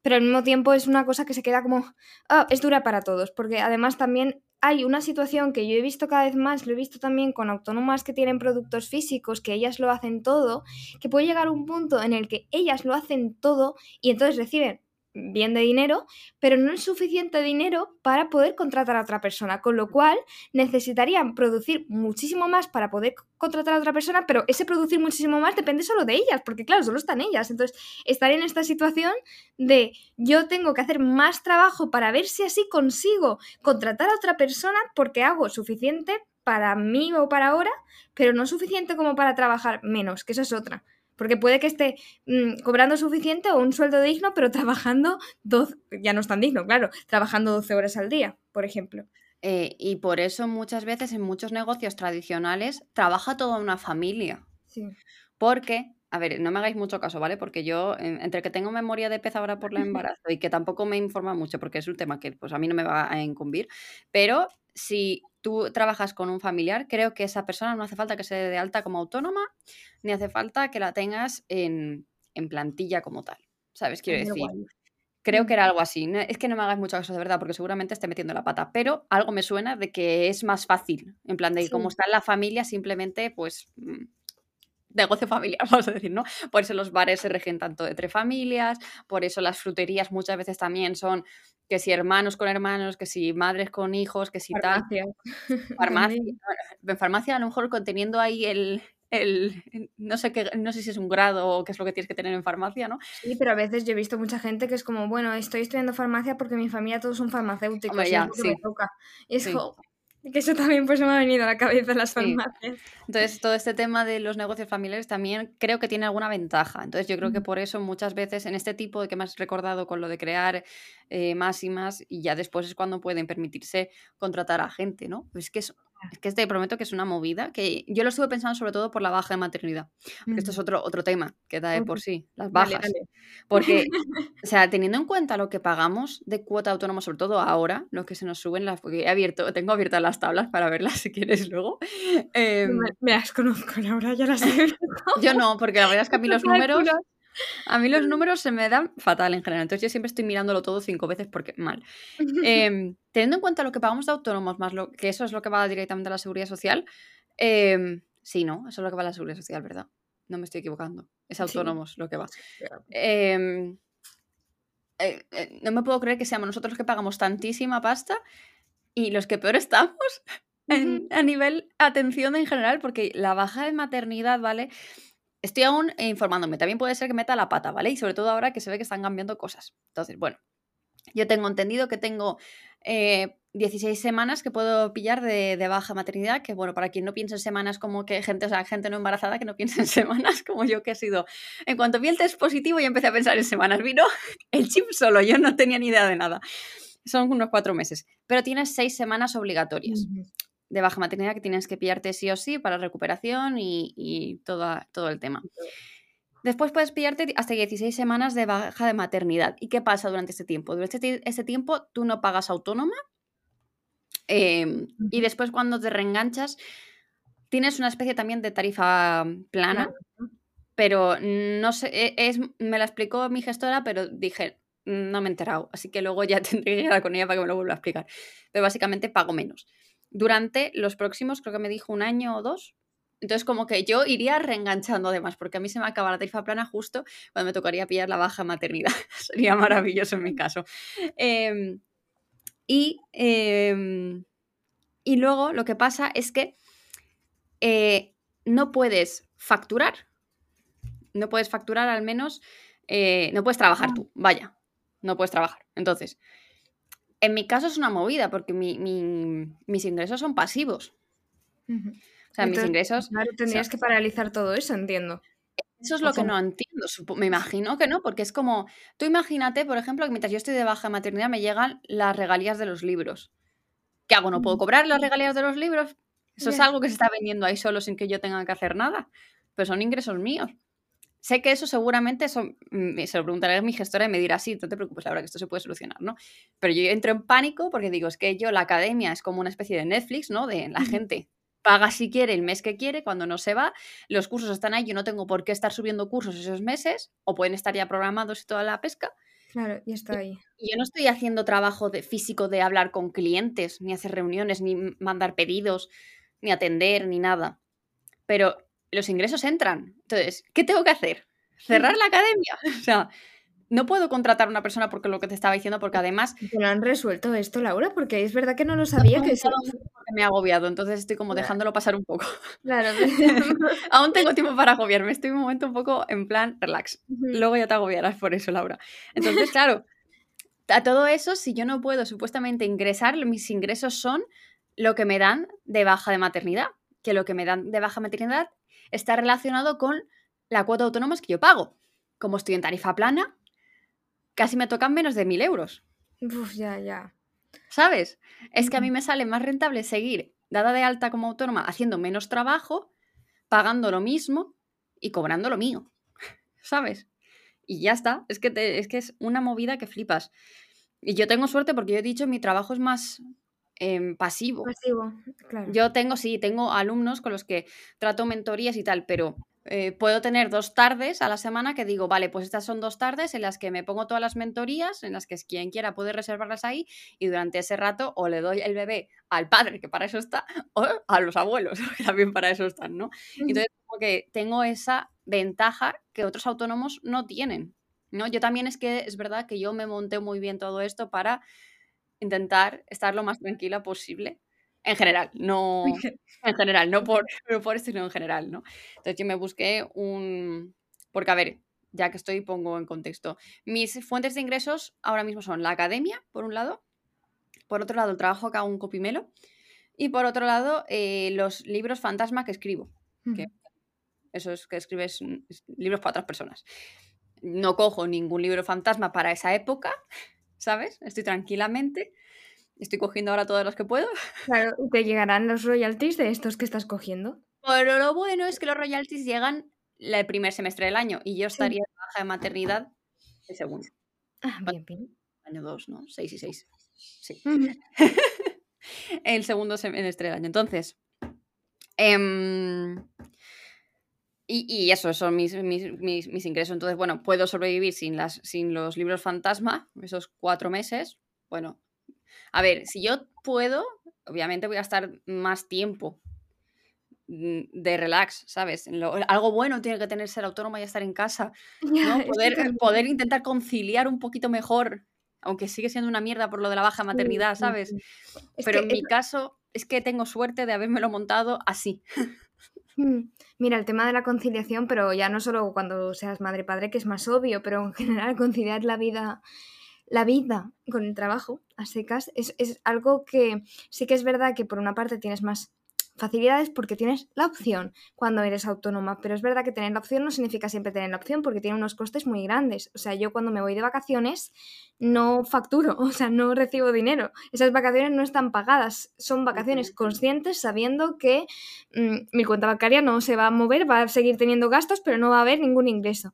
pero al mismo tiempo es una cosa que se queda como, ah, es dura para todos, porque además también hay una situación que yo he visto cada vez más, lo he visto también con autónomas que tienen productos físicos, que ellas lo hacen todo, que puede llegar un punto en el que ellas lo hacen todo y entonces reciben bien de dinero, pero no es suficiente dinero para poder contratar a otra persona, con lo cual necesitarían producir muchísimo más para poder contratar a otra persona, pero ese producir muchísimo más depende solo de ellas, porque claro, solo están ellas. Entonces, estar en esta situación de yo tengo que hacer más trabajo para ver si así consigo contratar a otra persona porque hago suficiente para mí o para ahora, pero no suficiente como para trabajar menos, que eso es otra. Porque puede que esté mm, cobrando suficiente o un sueldo digno, pero trabajando 12, ya no es tan digno, claro, trabajando 12 horas al día, por ejemplo. Eh, y por eso muchas veces en muchos negocios tradicionales trabaja toda una familia. Sí. Porque, a ver, no me hagáis mucho caso, ¿vale? Porque yo, entre que tengo memoria de pez ahora por el embarazo y que tampoco me informa mucho, porque es un tema que pues, a mí no me va a incumbir, pero si tú trabajas con un familiar, creo que esa persona no hace falta que se dé de alta como autónoma, ni hace falta que la tengas en, plantilla como tal. ¿Sabes? Quiero decir. Creo que era algo así. Es que no me hagas mucho caso de verdad, porque seguramente esté metiendo la pata. Pero algo me suena de que es más fácil. En plan, de que como está en la familia, simplemente, pues. Mm, negocio familiar, vamos a decir, ¿no? Por eso los bares se rigen tanto de tres familias, por eso las fruterías muchas veces también son que si hermanos con hermanos, que si madres con hijos, que si farmacia. tal. Farmacia. en farmacia a lo mejor conteniendo ahí el, el, no sé qué, no sé si es un grado o qué es lo que tienes que tener en farmacia, ¿no? Sí, pero a veces yo he visto mucha gente que es como, bueno, estoy estudiando farmacia porque mi familia todos son farmacéuticos y es me toca. Y es como, que eso también pues me ha venido a la cabeza las farmacias. Entonces, todo este tema de los negocios familiares también creo que tiene alguna ventaja. Entonces, yo creo que por eso muchas veces en este tipo de que me has recordado con lo de crear eh, más y más, y ya después es cuando pueden permitirse contratar a gente, ¿no? Pues es que es es que te prometo que es una movida que yo lo estuve pensando sobre todo por la baja de maternidad. Porque esto es otro, otro tema que da de por sí, las bajas. Porque, o sea, teniendo en cuenta lo que pagamos de cuota autónoma, sobre todo ahora, lo que se nos suben las. Porque he abierto, tengo abiertas las tablas para verlas si quieres luego. Eh, me, me, las conozco, Laura, ya las he visto. Yo no, porque la verdad es que a mí los números. A mí los números se me dan fatal en general, entonces yo siempre estoy mirándolo todo cinco veces porque mal. Em, teniendo en cuenta lo que pagamos de autónomos, más lo que eso es lo que va directamente a la seguridad social, em, sí, ¿no? Eso es lo que va a la seguridad social, ¿verdad? No me estoy equivocando. Es autónomos lo que va. Em, eh, eh, no me puedo creer que seamos nosotros los que pagamos tantísima pasta y los que peor estamos a nivel atención en general, porque la baja de maternidad, ¿vale? Estoy aún informándome. También puede ser que meta la pata, ¿vale? Y sobre todo ahora que se ve que están cambiando cosas. Entonces, bueno, yo tengo entendido que tengo 16 eh, semanas que puedo pillar de, baja maternidad, que bueno, para quien no piense en semanas como que gente, o sea, gente no embarazada que no piense en semanas como yo que he sido. En cuanto vi el test positivo y empecé a pensar en semanas, vino el chip solo, yo no tenía ni idea de nada. Son unos cuatro meses, pero tienes seis semanas obligatorias de baja maternidad que tienes que pillarte sí o sí para recuperación y, todo, todo el tema. Después puedes pillarte hasta 16 semanas de baja de maternidad. ¿Y qué pasa durante este tiempo? Durante este, tiempo tú no pagas autónoma em, y después cuando te reenganchas tienes una especie también de tarifa plana, pero no sé, e, es, me la explicó mi gestora, pero dije, no me he enterado, así que luego ya tendré que ir con ella para que me lo vuelva a explicar. Pero básicamente pago menos durante los próximos, creo que me dijo un año o dos. Entonces, como que yo iría reenganchando además, porque a mí se me acaba la tarifa plana justo cuando me tocaría pillar la baja maternidad. Sería maravilloso en mi caso. Em, y, em, y luego lo que pasa es que eh, no puedes facturar. No puedes facturar al menos, eh, no puedes trabajar ah. tú, vaya, no puedes trabajar. Entonces, en mi caso es una movida porque mis ingresos son pasivos. O sea, mis ingresos... Claro, tendrías que paralizar todo eso, entiendo. Eso es lo que no entiendo. Me imagino que no, porque es como, tú imagínate, por ejemplo, que mientras yo estoy de baja maternidad me llegan las regalías de los libros. ¿Qué hago? ¿No puedo cobrar las regalías de los libros? Eso es algo que se está vendiendo ahí solo sin que yo tenga que hacer nada. Pero son ingresos míos. Sé que eso seguramente eso, se lo preguntaré a mi gestora y me dirá, sí, no te preocupes, la verdad que esto se puede solucionar, ¿no? Pero yo entro en pánico porque digo, es que yo, la academia es como una especie de Netflix, ¿no? De la gente paga si quiere el mes que quiere, cuando no se va, los cursos están ahí, yo no tengo por qué estar subiendo cursos esos meses, o pueden estar ya programados y toda la pesca. Claro, y está ahí. Y yo no estoy haciendo trabajo de físico de hablar con clientes, ni hacer reuniones, ni mandar pedidos, ni atender, ni nada. Pero los ingresos entran. Entonces, ¿qué tengo que hacer? ¿Cerrar la academia? O sea, no puedo contratar a una persona porque lo que te estaba diciendo, porque además... ¿Te lo han resuelto esto, Laura? Porque es verdad que no lo sabía que eso... Me ha agobiado, entonces estoy como dejándolo pasar un poco. Claro. Aún tengo tiempo para agobiarme, estoy un momento un poco en plan relax. Luego ya te agobiarás por eso, Laura. Entonces, claro, a todo eso, si yo no puedo supuestamente ingresar, mis ingresos son lo que me dan de baja de maternidad, que lo que me dan de baja maternidad está relacionado con la cuota autónoma que yo pago. Como estoy en tarifa plana, casi me tocan menos de mil euros. Uf, ya, ya. ¿Sabes? Es que a mí me sale más rentable seguir dada de alta como autónoma haciendo menos trabajo, pagando lo mismo y cobrando lo mío. ¿Sabes? Y ya está. Es que, es que es una movida que flipas. Y yo tengo suerte porque yo he dicho mi trabajo es más pasivo. Pasivo, claro. Yo tengo, sí, tengo alumnos con los que trato mentorías y tal, pero eh, puedo tener dos tardes a la semana que digo, vale, pues estas son dos tardes en las que me pongo todas las mentorías, en las que quien quiera puede reservarlas ahí y durante ese rato o le doy el bebé al padre, que para eso está, o a los abuelos, que también para eso están, ¿no? Entonces, como que tengo esa ventaja que otros autónomos no tienen, ¿no? Yo también es que es verdad que yo me monté muy bien todo esto para intentar estar lo más tranquila posible en general, no en general, no por, por esto, sino en general, ¿no? Entonces yo me busqué un... Porque, a ver, ya que estoy, pongo en contexto. Mis fuentes de ingresos ahora mismo son la academia, por un lado, por otro lado el trabajo que hago un copimelo y por otro lado eh, los libros fantasma que escribo. Que eso es que escribes libros para otras personas. No cojo ningún libro fantasma para esa época, ¿sabes? Estoy tranquilamente Estoy cogiendo ahora todos los que puedo. Claro, te llegarán los royalties de estos que estás cogiendo. Pero lo bueno es que los royalties llegan el primer semestre del año y yo estaría en baja de maternidad el segundo. Ah, bien, bien. Año 2, ¿no? 6 y 6. Sí. el segundo semestre del año. Entonces, em, y, y, eso, son mis, mis, mis, mis, ingresos. Entonces, bueno, puedo sobrevivir sin, las, sin los libros fantasma, esos cuatro meses. Bueno, a ver, si yo puedo, obviamente voy a estar más tiempo mm, de relax, ¿sabes? algo bueno tiene que tener ser autónoma y estar en casa. ¿no? Poder, poder intentar conciliar un poquito mejor, aunque sigue siendo una mierda por lo de la baja maternidad, ¿sabes? Pero en mi caso es que tengo suerte de habérmelo montado así. Mm, mira, el tema de la conciliación, pero ya no solo cuando seas madre padre, que es más obvio, pero en general conciliar la vida la vida con el trabajo a secas es, algo que sí que es verdad que por una parte tienes más facilidades porque tienes la opción cuando eres autónoma, pero es verdad que tener la opción no significa siempre tener la opción porque tiene unos costes muy grandes. O sea, yo cuando me voy de vacaciones no facturo, o sea, no recibo dinero. Esas vacaciones no están pagadas, son vacaciones conscientes sabiendo que mm, mi cuenta bancaria no se va a mover, va a seguir teniendo gastos, pero no va a haber ningún ingreso.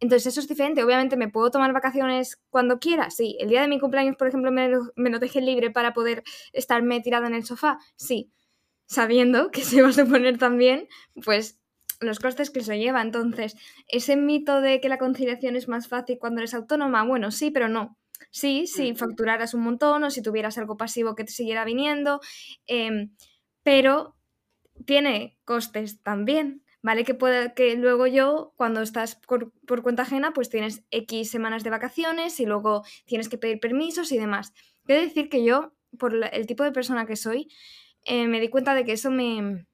Entonces eso es diferente. Obviamente me puedo tomar vacaciones cuando quiera. Sí. El día de mi cumpleaños, por ejemplo, me lo, me dejé libre para poder estarme tirada en el sofá. Sí. Sabiendo que se va a suponer también, pues, los costes que eso lleva. Entonces, ese mito de que la conciliación es más fácil cuando eres autónoma, bueno, sí, pero no. Sí, si facturaras un montón o si tuvieras algo pasivo que te siguiera viniendo, em, pero tiene costes también. ¿vale? Que, puede, que luego yo, cuando estás por, cuenta ajena, pues tienes X semanas de vacaciones y luego tienes que pedir permisos y demás. Quiero decir que yo, por el tipo de persona que soy, eh, me di cuenta de que eso me,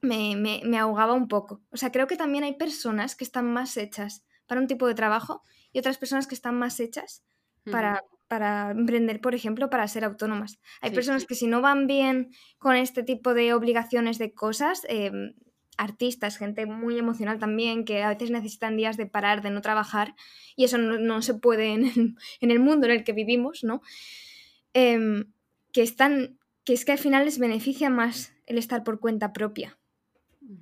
me, ahogaba un poco. O sea, creo que también hay personas que están más hechas para un tipo de trabajo y otras personas que están más hechas para, para emprender, por ejemplo, para ser autónomas. Hay personas que si no van bien con este tipo de obligaciones de cosas, em, artistas, gente muy emocional también, que a veces necesitan días de parar, de no trabajar, y eso no, se puede en el, mundo en el que vivimos, ¿no? Em, que, están, que es que al final les beneficia más el estar por cuenta propia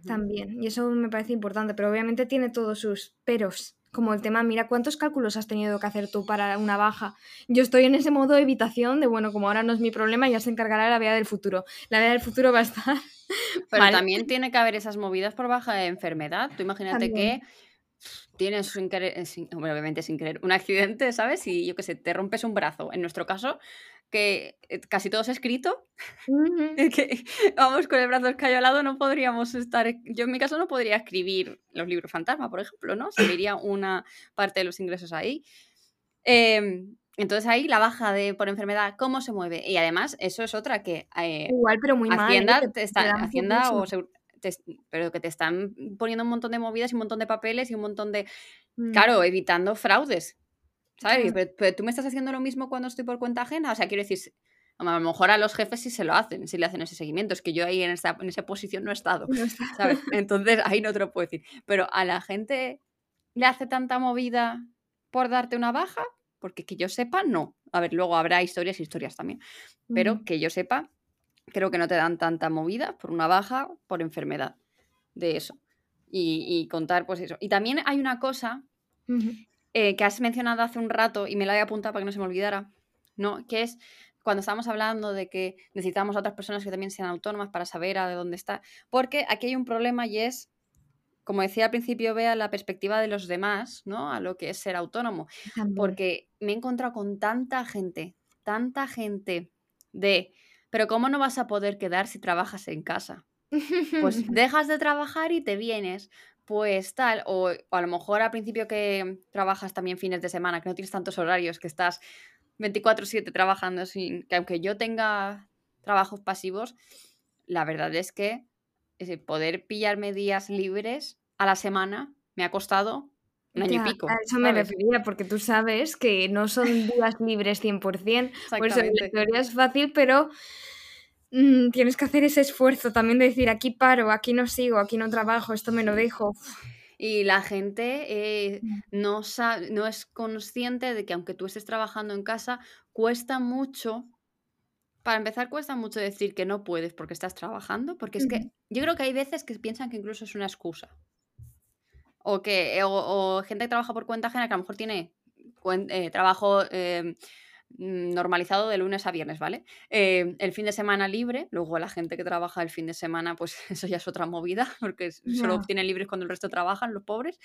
también, y eso me parece importante, pero obviamente tiene todos sus peros como el tema, mira, ¿cuántos cálculos has tenido que hacer tú para una baja? Yo estoy en ese modo de evitación de, bueno, como ahora no es mi problema, ya se encargará la vida del futuro. La vida del futuro va a estar... Pero también tiene que haber esas movidas por baja de enfermedad. Tú imagínate que tienes sin querer, obviamente sin querer, un accidente, ¿sabes? Y yo qué sé, te rompes un brazo. En nuestro caso, que eh, casi todo es escrito. que, vamos, con el brazo escayolado no podríamos estar. Yo en mi caso no podría escribir los libros fantasma, por ejemplo, ¿no? Se iría una parte de los ingresos ahí. Em, entonces ahí la baja de por enfermedad, ¿cómo se mueve? Y además, eso es otra que. Eh, Igual, pero muy Hacienda mal. Te está, Hacienda o pero que te están poniendo un montón de movidas y un montón de papeles y un montón de. Mm. Claro, evitando fraudes. ¿Sabes? Pero, tú me estás haciendo lo mismo cuando estoy por cuenta ajena. O sea, quiero decir, a lo mejor a los jefes sí se lo hacen, sí le hacen ese seguimiento. Es que yo ahí en esa, en esa posición no he estado. ¿sabes? Entonces ahí no te lo puedo decir. Pero a la gente le hace tanta movida por darte una baja, porque que yo sepa, no. A ver, luego habrá historias y historias también. Pero que yo sepa, creo que no te dan tanta movida por una baja, por enfermedad de eso. Y, contar, pues eso. Y también hay una cosa eh, que has mencionado hace un rato y me la he apuntado para que no se me olvidara, ¿no? Que es cuando estábamos hablando de que necesitamos a otras personas que también sean autónomas para saber a de dónde está. Porque aquí hay un problema y es, como decía al principio, vea la perspectiva de los demás, ¿no? A lo que es ser autónomo. Porque me he encontrado con tanta gente, tanta gente de pero ¿cómo no vas a poder quedar si trabajas en casa? Pues dejas de trabajar y te vienes. Pues tal, o, a lo mejor al principio que trabajas también fines de semana, que no tienes tantos horarios, que estás 24/7 trabajando sin que aunque yo tenga trabajos pasivos, la verdad es que poder pillarme días libres a la semana me ha costado un año y pico. A eso me refería, porque tú sabes que no son días libres 100%. Por eso la teoría es fácil, pero mm, tienes que hacer ese esfuerzo también de decir, aquí paro, aquí no sigo, aquí no trabajo, esto me lo dejo. Y la gente eh, mm. no, sabe, no es consciente de que aunque tú estés trabajando en casa, cuesta mucho. Para empezar, cuesta mucho decir que no puedes porque estás trabajando, porque es que yo creo que hay veces que piensan que incluso es una excusa. O que o, gente que trabaja por cuenta ajena que a lo mejor tiene eh, trabajo em, normalizado de lunes a viernes, ¿vale? Em, el fin de semana libre, luego la gente que trabaja el fin de semana, pues eso ya es otra movida, porque solo tienen libres cuando el resto trabajan, los pobres.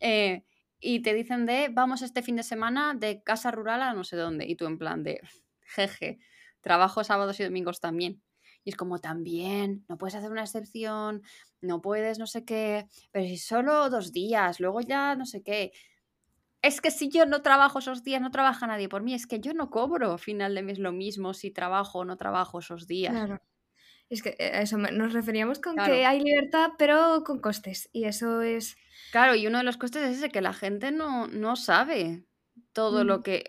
Eh, y te dicen de, vamos este fin de semana de casa rural a no sé dónde, y tú en plan de, jeje, trabajo sábados y domingos también. Y es como también, no puedes hacer una excepción, no puedes no sé qué, pero si solo dos días, luego ya no sé qué. Es que si yo no trabajo esos días, no trabaja nadie por mí, es que yo no cobro a final de mes lo mismo si trabajo o no trabajo esos días. Claro. Es que eh, a eso nos referíamos con que hay libertad, pero con costes. Y eso es. Claro, y uno de los costes es ese que la gente no, no sabe todo lo que,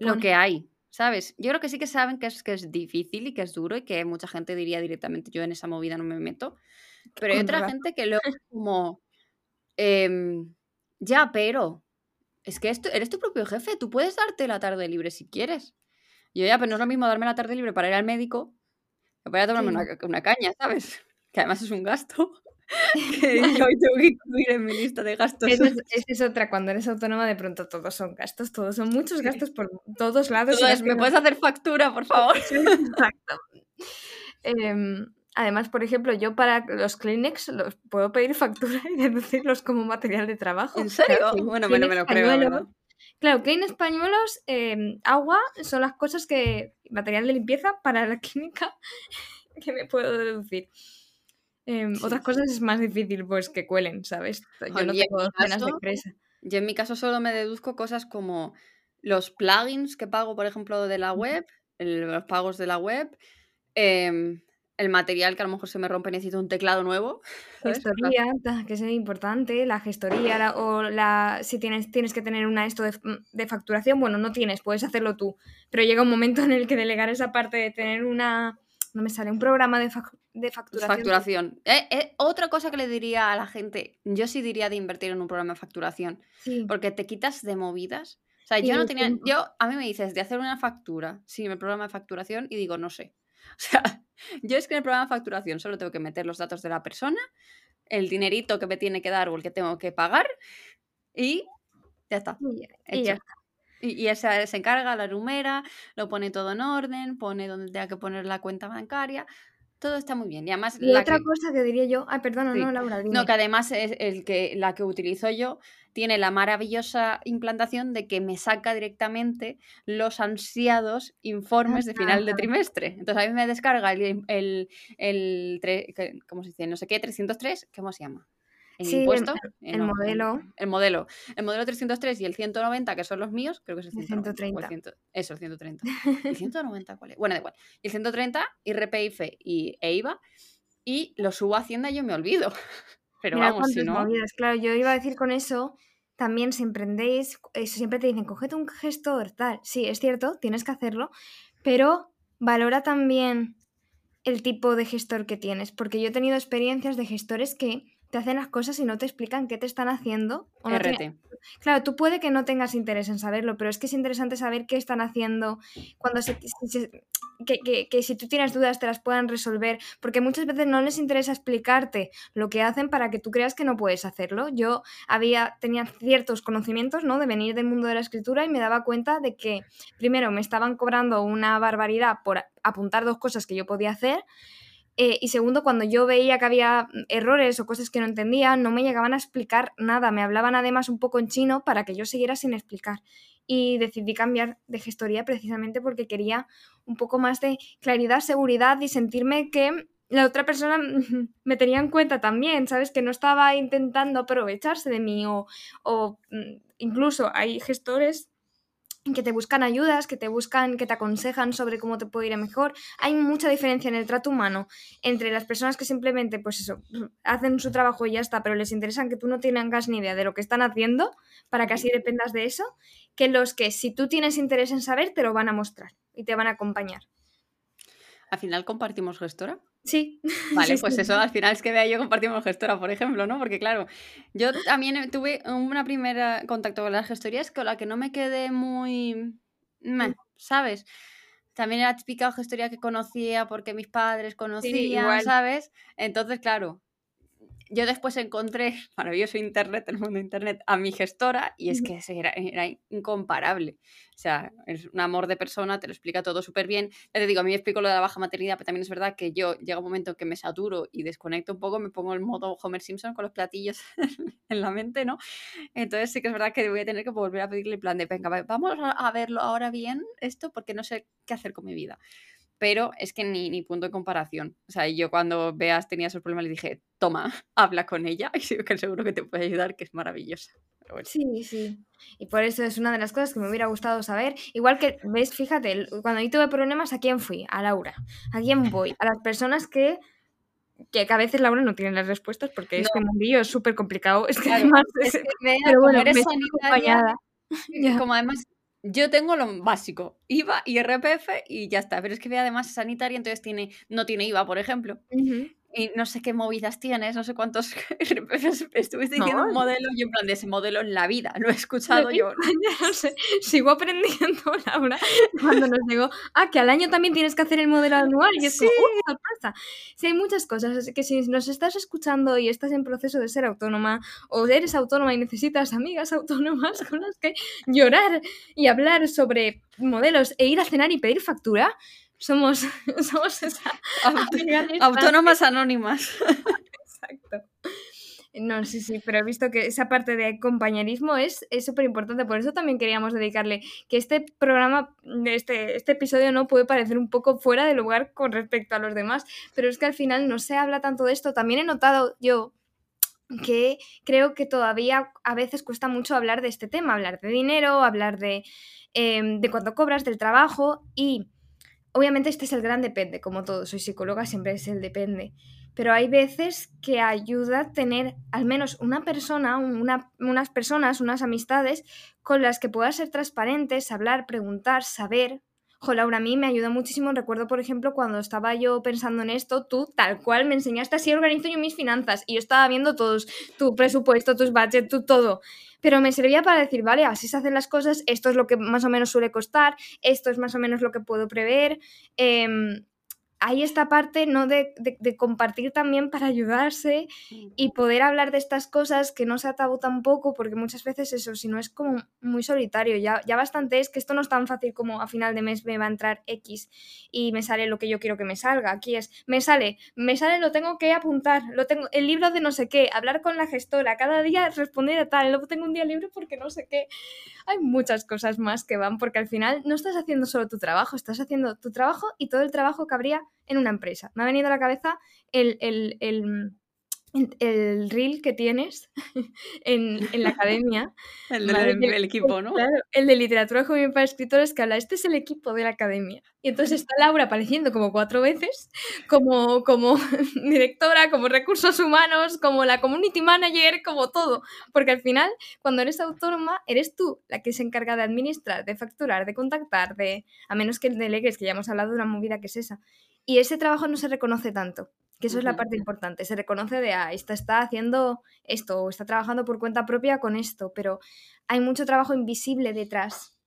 lo que hay. ¿Sabes? Yo creo que sí que saben que es, que es difícil y que es duro y que mucha gente diría directamente yo en esa movida no me meto. Pero hay otra gente que luego es como, em, ya, pero es que esto, eres tu propio jefe, tú puedes darte la tarde libre si quieres. yo ya, pero no es lo mismo darme la tarde libre para ir al médico que para tomarme una, una caña, ¿sabes? Que además es un gasto. que yo hoy tengo que incluir en mi lista de gastos. Esa es, otra, cuando eres autónoma de pronto todos son gastos, todos son muchos gastos por todos lados. ¿Me puedes hacer factura, por favor? Exacto. Em, además, por ejemplo, yo para los Kleenex los puedo pedir factura y deducirlos como material de trabajo. ¿En serio? bueno, me, lo creo. Claro, Kleenex pañuelos, em, agua, son las cosas que, material de limpieza para la clínica que me puedo deducir. Em, otras cosas es más difícil pues que cuelen, ¿sabes? Yo no tengo cenas de empresa. Yo en mi caso solo me deduzco cosas como los plugins que pago, por ejemplo, de la web, los pagos de la web, em, el material que a lo mejor se me rompe, necesito un teclado nuevo. Gestoría, que es importante, la gestoría o la si tienes, tienes que tener una esto de, de, facturación, bueno, no tienes, puedes hacerlo tú, pero llega un momento en el que delegar esa parte de tener una no me sale, un programa de, de facturación. Facturación. Eh, eh, otra cosa que le diría a la gente, yo sí diría de invertir en un programa de facturación, porque te quitas de movidas. O sea, yo no tenía, yo, a mí me dices de hacer una factura sin el programa de facturación y digo, no sé. O sea, yo es que en el programa de facturación solo tengo que meter los datos de la persona, el dinerito que me tiene que dar o el que tengo que pagar y ya está. Y ya está. Y, esa se encarga la numera, lo pone todo en orden, pone donde tenga que poner la cuenta bancaria, todo está muy bien. Y además. Y otra cosa que diría yo. Ay, perdona, no, Laura. No, que además es el que, la que utilizo yo tiene la maravillosa implantación de que me saca directamente los ansiados informes de final de trimestre. Entonces a mí me descarga el, el, el, ¿cómo se dice? No sé qué, 303, ¿cómo se llama? el impuesto. El, modelo. El, modelo. El modelo 303 y el 190, que son los míos, creo que es el 130. eso, el 130. ¿El 190 cuál es? Bueno, da igual. El 130, IRPF y EIVA. Y lo subo a Hacienda y yo me olvido. Pero vamos, si no. Claro, yo iba a decir con eso. También si emprendéis, eso siempre te dicen, cogete un gestor, tal. Sí, es cierto, tienes que hacerlo, pero valora también el tipo de gestor que tienes, porque yo he tenido experiencias de gestores que te hacen las cosas y no te explican qué te están haciendo. O RT. Claro, tú puede que no tengas interés en saberlo, pero es que es interesante saber qué están haciendo, cuando se, que, si tú tienes dudas te las puedan resolver, porque muchas veces no les interesa explicarte lo que hacen para que tú creas que no puedes hacerlo. Yo había, tenía ciertos conocimientos, ¿no? De venir del mundo de la escritura y me daba cuenta de que, primero, me estaban cobrando una barbaridad por apuntar dos cosas que yo podía hacer, eh, y segundo, cuando yo veía que había errores o cosas que no entendía, no me llegaban a explicar nada. Me hablaban además un poco en chino para que yo siguiera sin explicar. Y decidí cambiar de gestoría precisamente porque quería un poco más de claridad, seguridad y sentirme que la otra persona me tenía en cuenta también, ¿sabes? Que no estaba intentando aprovecharse de mí o, o mm, incluso hay gestores que te buscan ayudas, que te buscan, que te aconsejan sobre cómo te puede ir mejor. Hay mucha diferencia en el trato humano entre las personas que simplemente, pues eso, hacen su trabajo y ya está, pero les interesan que tú no tengas ni idea de lo que están haciendo para que así dependas de eso, que los que si tú tienes interés en saber, te lo van a mostrar y te van a acompañar. Al final compartimos gestora. Sí. Vale, pues eso al final es que vea yo compartimos gestora, por ejemplo, ¿no? Porque claro, yo también tuve una primera contacto con las gestorías con la que no me quedé muy... ¿Sabes? También era típica gestoría que conocía porque mis padres conocían, ¿sabes? Entonces, claro, yo después encontré, maravilloso internet, el mundo internet, a mi gestora y es que era, era, incomparable. O sea, es un amor de persona, te lo explica todo súper bien. Ya te digo, a mí me explico lo de la baja maternidad, pero también es verdad que yo llega un momento que me saturo y desconecto un poco, me pongo el modo Homer Simpson con los platillos en la mente, ¿no? Entonces sí que es verdad que voy a tener que volver a pedirle el plan de, venga, vamos a verlo ahora bien esto porque no sé qué hacer con mi vida pero es que ni, ni punto de comparación. O sea, yo cuando Veas tenía esos problemas le dije, toma, habla con ella y que seguro que te puede ayudar, que es maravillosa. Sí, sí. Y por eso es una de las cosas que me hubiera gustado saber. Igual que, ves, fíjate, cuando yo tuve problemas, ¿a quién fui? A Laura. ¿A quién voy? A las personas que que a veces Laura no tiene las respuestas porque es que el mundillo es súper complicado. Es que además es, que pero bueno, eres sanitaria, como además yo tengo lo básico, IVA y RPF y ya está. Pero es que ve además sanitaria, entonces tiene, no tiene IVA, por ejemplo y no sé qué movidas tienes, no sé cuántos estuviste diciendo un modelo y en plan de ese modelo en la vida, lo he escuchado yo. no sé, sigo aprendiendo, Laura, cuando nos digo, ah, que al año también tienes que hacer el modelo anual y es sí. como, pasa? Sí, hay muchas cosas, que si nos estás escuchando y estás en proceso de ser autónoma o eres autónoma y necesitas amigas autónomas con las que llorar y hablar sobre modelos e ir a cenar y pedir factura, somos, somos esa autónomas anónimas. Exacto. No, sí, sí, pero he visto que esa parte de compañerismo es súper importante. Por eso también queríamos dedicarle que este programa, este, este episodio no puede parecer un poco fuera de lugar con respecto a los demás, pero es que al final no se habla tanto de esto. También he notado yo que creo que todavía a veces cuesta mucho hablar de este tema, hablar de dinero, hablar de, eh, de cuánto cobras, del trabajo y obviamente este es el gran depende, como todo, soy psicóloga, siempre es el depende, pero hay veces que ayuda a tener al menos una persona, unas personas, unas amistades con las que puedas ser transparentes, hablar, preguntar, saber. Jo, Laura, a mí me ayudó muchísimo. Recuerdo, por ejemplo, cuando estaba yo pensando en esto, tú tal cual me enseñaste así organizo yo mis finanzas y yo estaba viendo todos, tu presupuesto, tus budgets, tu todo pero me servía para decir, vale, así se hacen las cosas, esto es lo que más o menos suele costar, esto es más o menos lo que puedo prever. Em, hay esta parte ¿no? De, de, compartir también para ayudarse y poder hablar de estas cosas que no sea tabú tampoco, porque muchas veces eso, si no es como muy solitario, ya, ya bastante es que esto no es tan fácil como a final de mes me va a entrar X y me sale lo que yo quiero que me salga. Aquí es, me sale, me sale, lo tengo que apuntar, lo tengo, el libro de no sé qué, hablar con la gestora, cada día responder a tal, luego tengo un día libre porque no sé qué. Hay muchas cosas más que van, porque al final no estás haciendo solo tu trabajo, estás haciendo tu trabajo y todo el trabajo que habría en una empresa. Me ha venido a la cabeza el, el, el el reel que tienes en, la academia. el del equipo, ¿no? Claro, el de literatura juvenil para escritores que habla, este es el equipo de la academia. Y entonces está Laura apareciendo como cuatro veces, como, como directora, como recursos humanos, como la community manager, como todo. Porque al final, cuando eres autónoma, eres tú la que se encarga de administrar, de facturar, de contactar, de a menos que delegues, que ya hemos hablado de una movida que es esa. Y ese trabajo no se reconoce tanto que eso es la parte importante. Se reconoce de, ah, esta está haciendo esto o está trabajando por cuenta propia con esto, pero hay mucho trabajo invisible detrás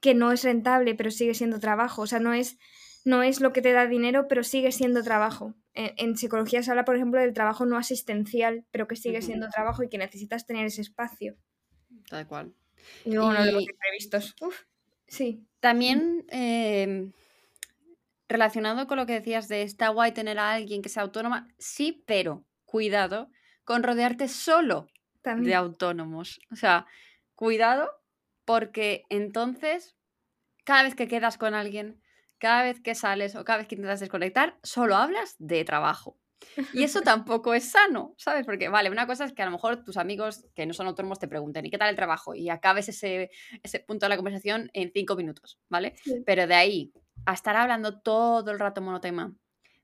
que no es rentable, pero sigue siendo trabajo. O sea, no es, no es lo que te da dinero, pero sigue siendo trabajo. En, psicología se habla, por ejemplo, del trabajo no asistencial, pero que sigue siendo trabajo y que necesitas tener ese espacio. Tal cual. Y uno de los imprevistos. Uf, sí. También em, relacionado con lo que decías de está guay tener a alguien que sea autónoma, sí, pero cuidado con rodearte solo de autónomos. O sea, cuidado porque entonces cada vez que quedas con alguien, cada vez que sales o cada vez que intentas desconectar, solo hablas de trabajo. Y eso tampoco es sano, ¿sabes? Porque, vale, una cosa es que a lo mejor tus amigos que no son autónomos te pregunten, ¿y qué tal el trabajo? Y acabes ese, ese punto de la conversación en cinco minutos, ¿vale? Pero de ahí a estar hablando todo el rato monotema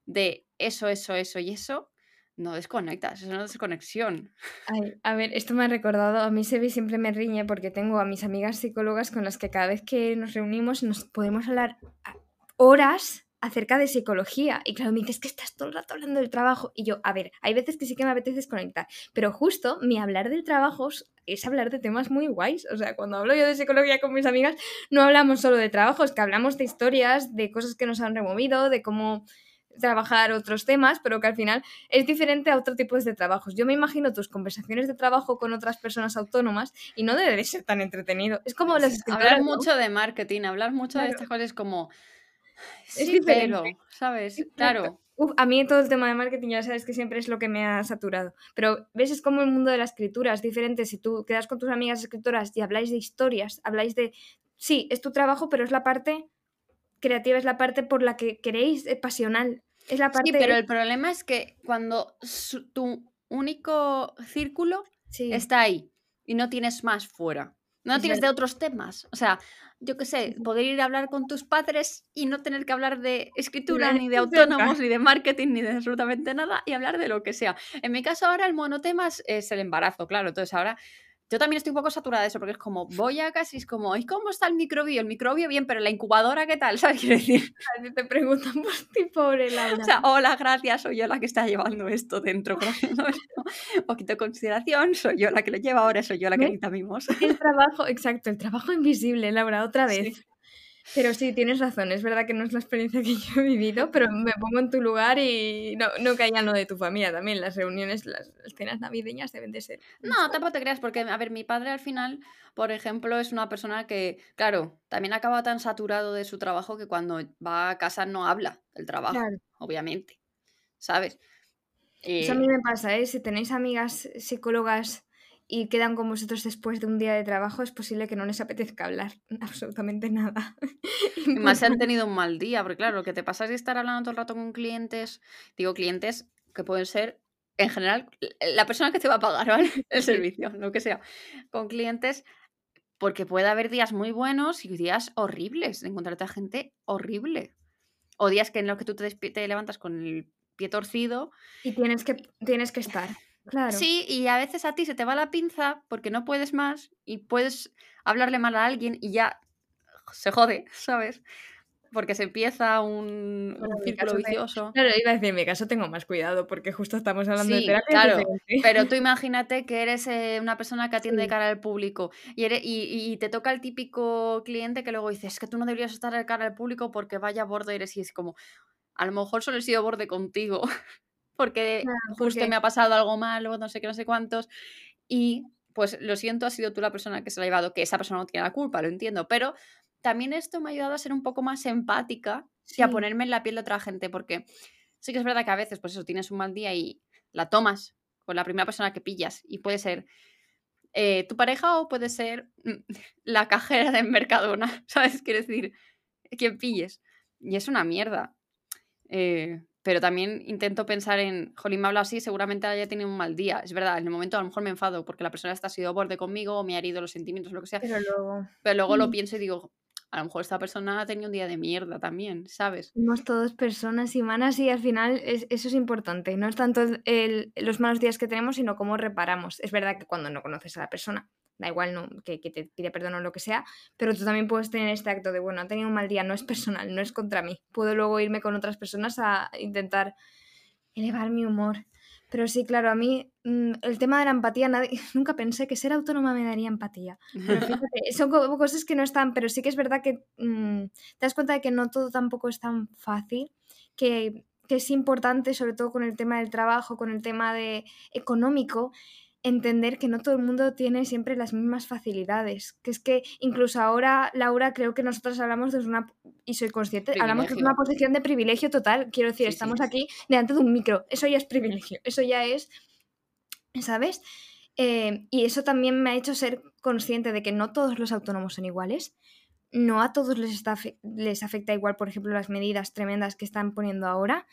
de eso, eso, eso y eso, no desconectas, eso no es desconexión. a ver, esto me ha recordado, a mí Sebi siempre me riñe porque tengo a mis amigas psicólogas con las que cada vez que nos reunimos nos podemos hablar horas acerca de psicología. Y claro, me dices que estás todo el rato hablando del trabajo. Y yo, a ver, hay veces que sí que me apetece desconectar, pero justo mi hablar del trabajo es hablar de temas muy guays. O sea, cuando hablo yo de psicología con mis amigas, no hablamos solo de trabajos, que hablamos de historias, de cosas que nos han removido, de cómo trabajar otros temas, pero que al final es diferente a otro tipo de trabajos. Yo me imagino tus conversaciones de trabajo con otras personas autónomas y no debe de ser tan entretenido. Es como las Hablar mucho de marketing, hablar mucho de estas cosas como... Sí, pero, ¿sabes? Claro a mí todo el tema de marketing ya sabes que siempre es lo que me ha saturado. Pero ves, es como el mundo de la escritura, es diferente. Si tú quedas con tus amigas escritoras y habláis de historias, habláis de... Sí, es tu trabajo, pero es la parte creativa, es la parte por la que queréis, es pasional. Es la parte... Sí, pero el problema es que cuando tu único círculo está ahí y no tienes más fuera. No tienes de otros temas. O sea, yo qué sé, poder ir a hablar con tus padres y no tener que hablar de escritura, ni de autónomos, ni de marketing, ni de absolutamente nada, y hablar de lo que sea. En mi caso ahora el monotema es el embarazo, claro. Entonces ahora yo también estoy un poco saturada de eso, porque es como, voy a casi, es como, ¿y cómo está el microbio? El microbio bien, pero la incubadora, ¿qué tal? ¿Sabes qué decir? te preguntan por ti, pobre Laura. O sea, hola, gracias, soy yo la que está llevando esto dentro, Un poquito de consideración, soy yo la que lo lleva ahora, soy yo la que necesita mimos. El trabajo, exacto, el trabajo invisible, Laura, otra vez. Pero sí, tienes razón, es verdad que no es la experiencia que yo he vivido, pero me pongo en tu lugar y no, no caía lo de tu familia también. Las reuniones, las, cenas navideñas deben de ser. No, tampoco te creas, porque, a ver, mi padre al final, por ejemplo, es una persona que, claro, también acaba tan saturado de su trabajo que cuando va a casa no habla del trabajo, obviamente, ¿sabes? Eso a mí me pasa, ¿eh? Si tenéis amigas psicólogas y quedan con vosotros después de un día de trabajo, es posible que no les apetezca hablar absolutamente nada. Y más se han tenido un mal día, porque claro, lo que te pasa es estar hablando todo el rato con clientes, digo clientes que pueden ser, en general, la persona que te va a pagar, ¿vale? El servicio, lo que sea, con clientes, porque puede haber días muy buenos y días horribles, de encontrarte a gente horrible. O días que en los que tú te, te levantas con el pie torcido. Y tienes que, tienes que estar. Sí, y a veces a ti se te va la pinza porque no puedes más y puedes hablarle mal a alguien y ya se jode, ¿sabes? Porque se empieza un, círculo vicioso. Claro, iba a decir, en mi caso tengo más cuidado porque justo estamos hablando de terapia. Claro, pero tú imagínate que eres eh, una persona que atiende de cara al público y, y, te toca el típico cliente que luego dices, es que tú no deberías estar de cara al público porque vaya bordo eres y es como, a lo mejor solo he sido borde contigo, porque Claro, justo porque me ha pasado algo malo, no sé qué, no sé cuántos, y pues lo siento, has sido tú la persona que se la ha llevado, que esa persona no tiene la culpa, lo entiendo, pero también esto me ha ayudado a ser un poco más empática y a ponerme en la piel de otra gente, porque sí que es verdad que a veces, pues eso, tienes un mal día y la tomas con la primera persona que pillas y puede ser eh, tu pareja o puede ser mm, la cajera de Mercadona, ¿sabes? Quiero decir, quien pilles. Y es una mierda. Eh, pero también intento pensar en, jolín, me habla así, seguramente haya tenido un mal día. Es verdad, en el momento a lo mejor me enfado porque la persona está ha sido borde conmigo o me ha herido los sentimientos, lo que sea. pero luego Pero luego lo pienso y digo, a lo mejor esta persona ha tenido un día de mierda también, ¿sabes? somos todos personas humanas y al final es- eso es importante. No es tanto el- el- los malos días que tenemos, sino cómo reparamos. Es verdad que cuando no conoces a la persona, da igual no, que, que te pide perdón o lo que sea, pero tú también puedes tener este acto de, bueno, ha tenido un mal día, no es personal, no es contra mí. Puedo luego irme con otras personas a intentar elevar mi humor. Pero sí, claro, a mí mm, el tema de la empatía, nadie- nunca pensé que ser autónoma me daría empatía. Pero fíjate, son co- cosas que no están, pero sí que es verdad que mm, te das cuenta de que no todo tampoco es tan fácil, que, que es importante, sobre todo con el tema del trabajo, con el tema de económico, entender que no todo el mundo tiene siempre las mismas facilidades. Que es que incluso ahora, Laura, creo que nosotros hablamos desde una, y soy consciente, hablamos desde una posición de privilegio total. Quiero decir, Sí, sí. estamos aquí delante de un micro. Eso ya es privilegio. Eso ya es, ¿sabes? Eh, y eso también me ha hecho ser consciente de que no todos los autónomos son iguales. No a todos les, está, les afecta igual, por ejemplo, las medidas tremendas que están poniendo ahora.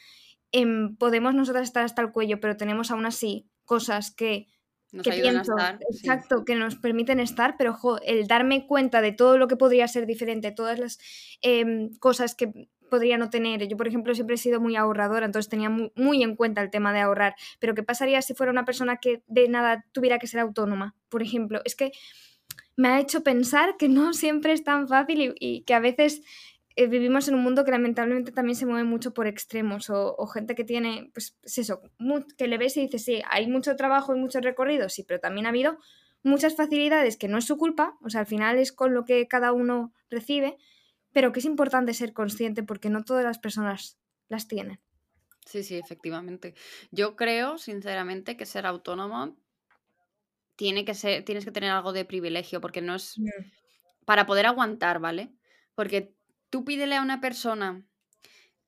Em, podemos nosotras estar hasta el cuello, pero tenemos aún así cosas que Nos que ayudan a pienso, estar. sí. exacto, que nos permiten estar, pero jo, el darme cuenta de todo lo que podría ser diferente, todas las em, cosas que podría no tener. Yo, por ejemplo, siempre he sido muy ahorradora, entonces tenía muy, muy en cuenta el tema de ahorrar. Pero ¿qué pasaría si fuera una persona que de nada tuviera que ser autónoma? Por ejemplo, es que me ha hecho pensar que no siempre es tan fácil y, y que a veces eh, vivimos en un mundo que lamentablemente también se mueve mucho por extremos o, o gente que tiene, pues es eso, que le ves y dices, sí, hay mucho trabajo y mucho recorrido, sí, pero también ha habido muchas facilidades que no es su culpa, o sea, al final es con lo que cada uno recibe, pero que es importante ser consciente porque no todas las personas las tienen. Sí, sí, efectivamente. Yo creo, sinceramente, que ser autónomo tiene que ser, tienes que tener algo de privilegio, porque no es para poder aguantar, ¿vale? Porque tú pídele a una persona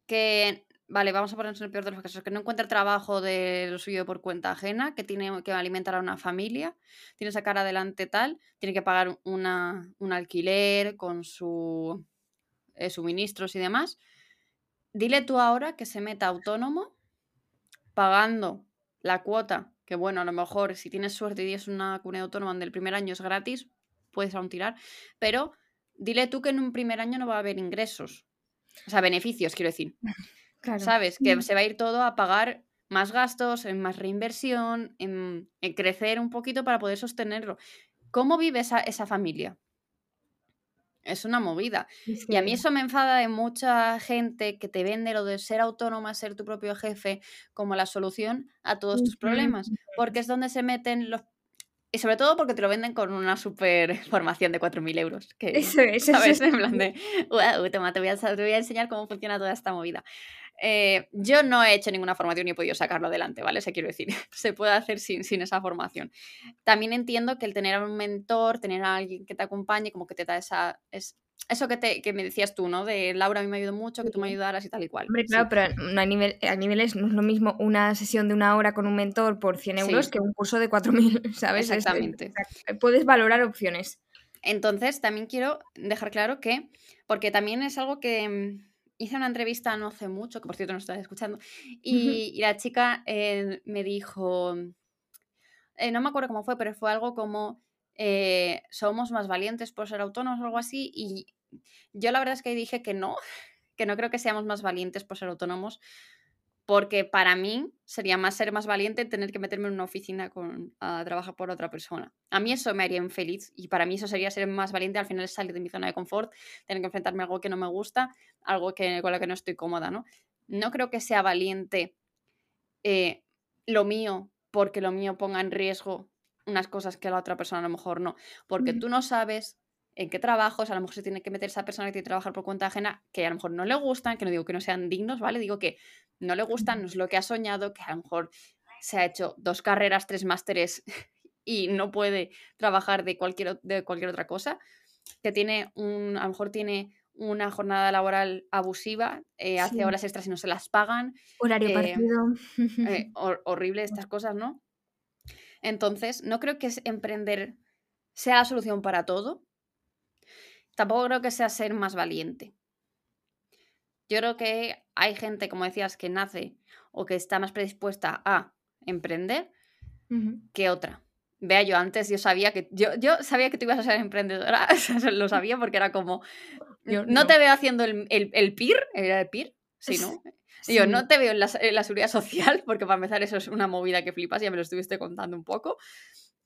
que, vale, vamos a ponernos en el peor de los casos, que no encuentra trabajo de lo suyo por cuenta ajena, que tiene que alimentar a una familia, tiene que sacar adelante tal, tiene que pagar una, un alquiler con su eh, suministros y demás. Dile tú ahora que se meta autónomo pagando la cuota, que bueno, a lo mejor si tienes suerte y tienes una comunidad autónoma donde el primer año es gratis, puedes aún tirar, pero dile tú que en un primer año no va a haber ingresos, o sea, beneficios, quiero decir, Claro. ¿sabes? Que Mm. se va a ir todo a pagar más gastos, en más reinversión, en, en crecer un poquito para poder sostenerlo. ¿Cómo vive esa, esa familia? Es una movida. Y a mí eso me enfada de mucha gente que te vende lo de ser autónoma, ser tu propio jefe, como la solución a todos tus problemas. Porque es donde se meten los... Y sobre todo porque te lo venden con una super formación de 4.000 euros. Que, Eso es, eso ¿Sabes? es. En plan de, wow, toma, te voy, a, te voy a enseñar cómo funciona toda esta movida. Eh, yo no he hecho ninguna formación ni he podido sacarlo adelante, ¿vale? Se quiero decir, se puede hacer sin, sin esa formación. También entiendo que el tener a un mentor, tener a alguien que te acompañe, como que te da esa... Es, eso que, te, que me decías tú, ¿no? De Laura, a mí me ayudó mucho, que tú me Sí. ayudaras y tal y cual. Hombre, Sí. claro, pero no hay nivel, a niveles no es lo mismo una sesión de una hora con un mentor por 100 euros Sí. que un curso de 4.000, ¿sabes? Es- es- Exactamente. exacto. Puedes valorar opciones. Entonces, también quiero dejar claro que, porque también es algo que mm, hice una entrevista no hace mucho, que por cierto no estás escuchando, y, y la chica eh, me dijo, eh, no me acuerdo cómo fue, pero fue algo como, eh, somos más valientes por ser autónomos o algo así, y yo la verdad es que dije que no, que no creo que seamos más valientes por ser autónomos, porque para mí sería más ser más valiente tener que meterme en una oficina con, a trabajar por otra persona. A mí eso me haría infeliz y para mí eso sería ser más valiente. Al final salir de mi zona de confort, tener que enfrentarme a algo que no me gusta, algo que, con lo que no estoy cómoda, ¿no? No creo que sea valiente eh, lo mío porque lo mío ponga en riesgo unas cosas que la otra persona a lo mejor no. Porque tú no sabes en qué trabajos, a lo mejor se tiene que meter esa persona que tiene que trabajar por cuenta ajena, que a lo mejor no le gustan, que no digo que no sean dignos, ¿vale? Digo que no le gustan, no es lo que ha soñado, que a lo mejor se ha hecho dos carreras, tres másteres y no puede trabajar de cualquier, de cualquier otra cosa, que tiene un, a lo mejor tiene una jornada laboral abusiva, eh, hace horas extras y no se las pagan. Horario eh, partido. Eh, horrible estas cosas, ¿no? Entonces, no creo que emprender sea la solución para todo. Tampoco creo que sea ser más valiente. Yo creo que hay gente, como decías, que nace o que está más predispuesta a emprender que otra. Vea, yo antes yo sabía que yo, yo sabía que tú ibas a ser emprendedora, lo sabía porque era como yo, no, te veo haciendo el, el, PIR, ¿era el PIR? Sí, ¿no? Yo no te veo en la, seguridad social, porque para empezar eso es una movida que flipas, ya me lo estuviste contando un poco.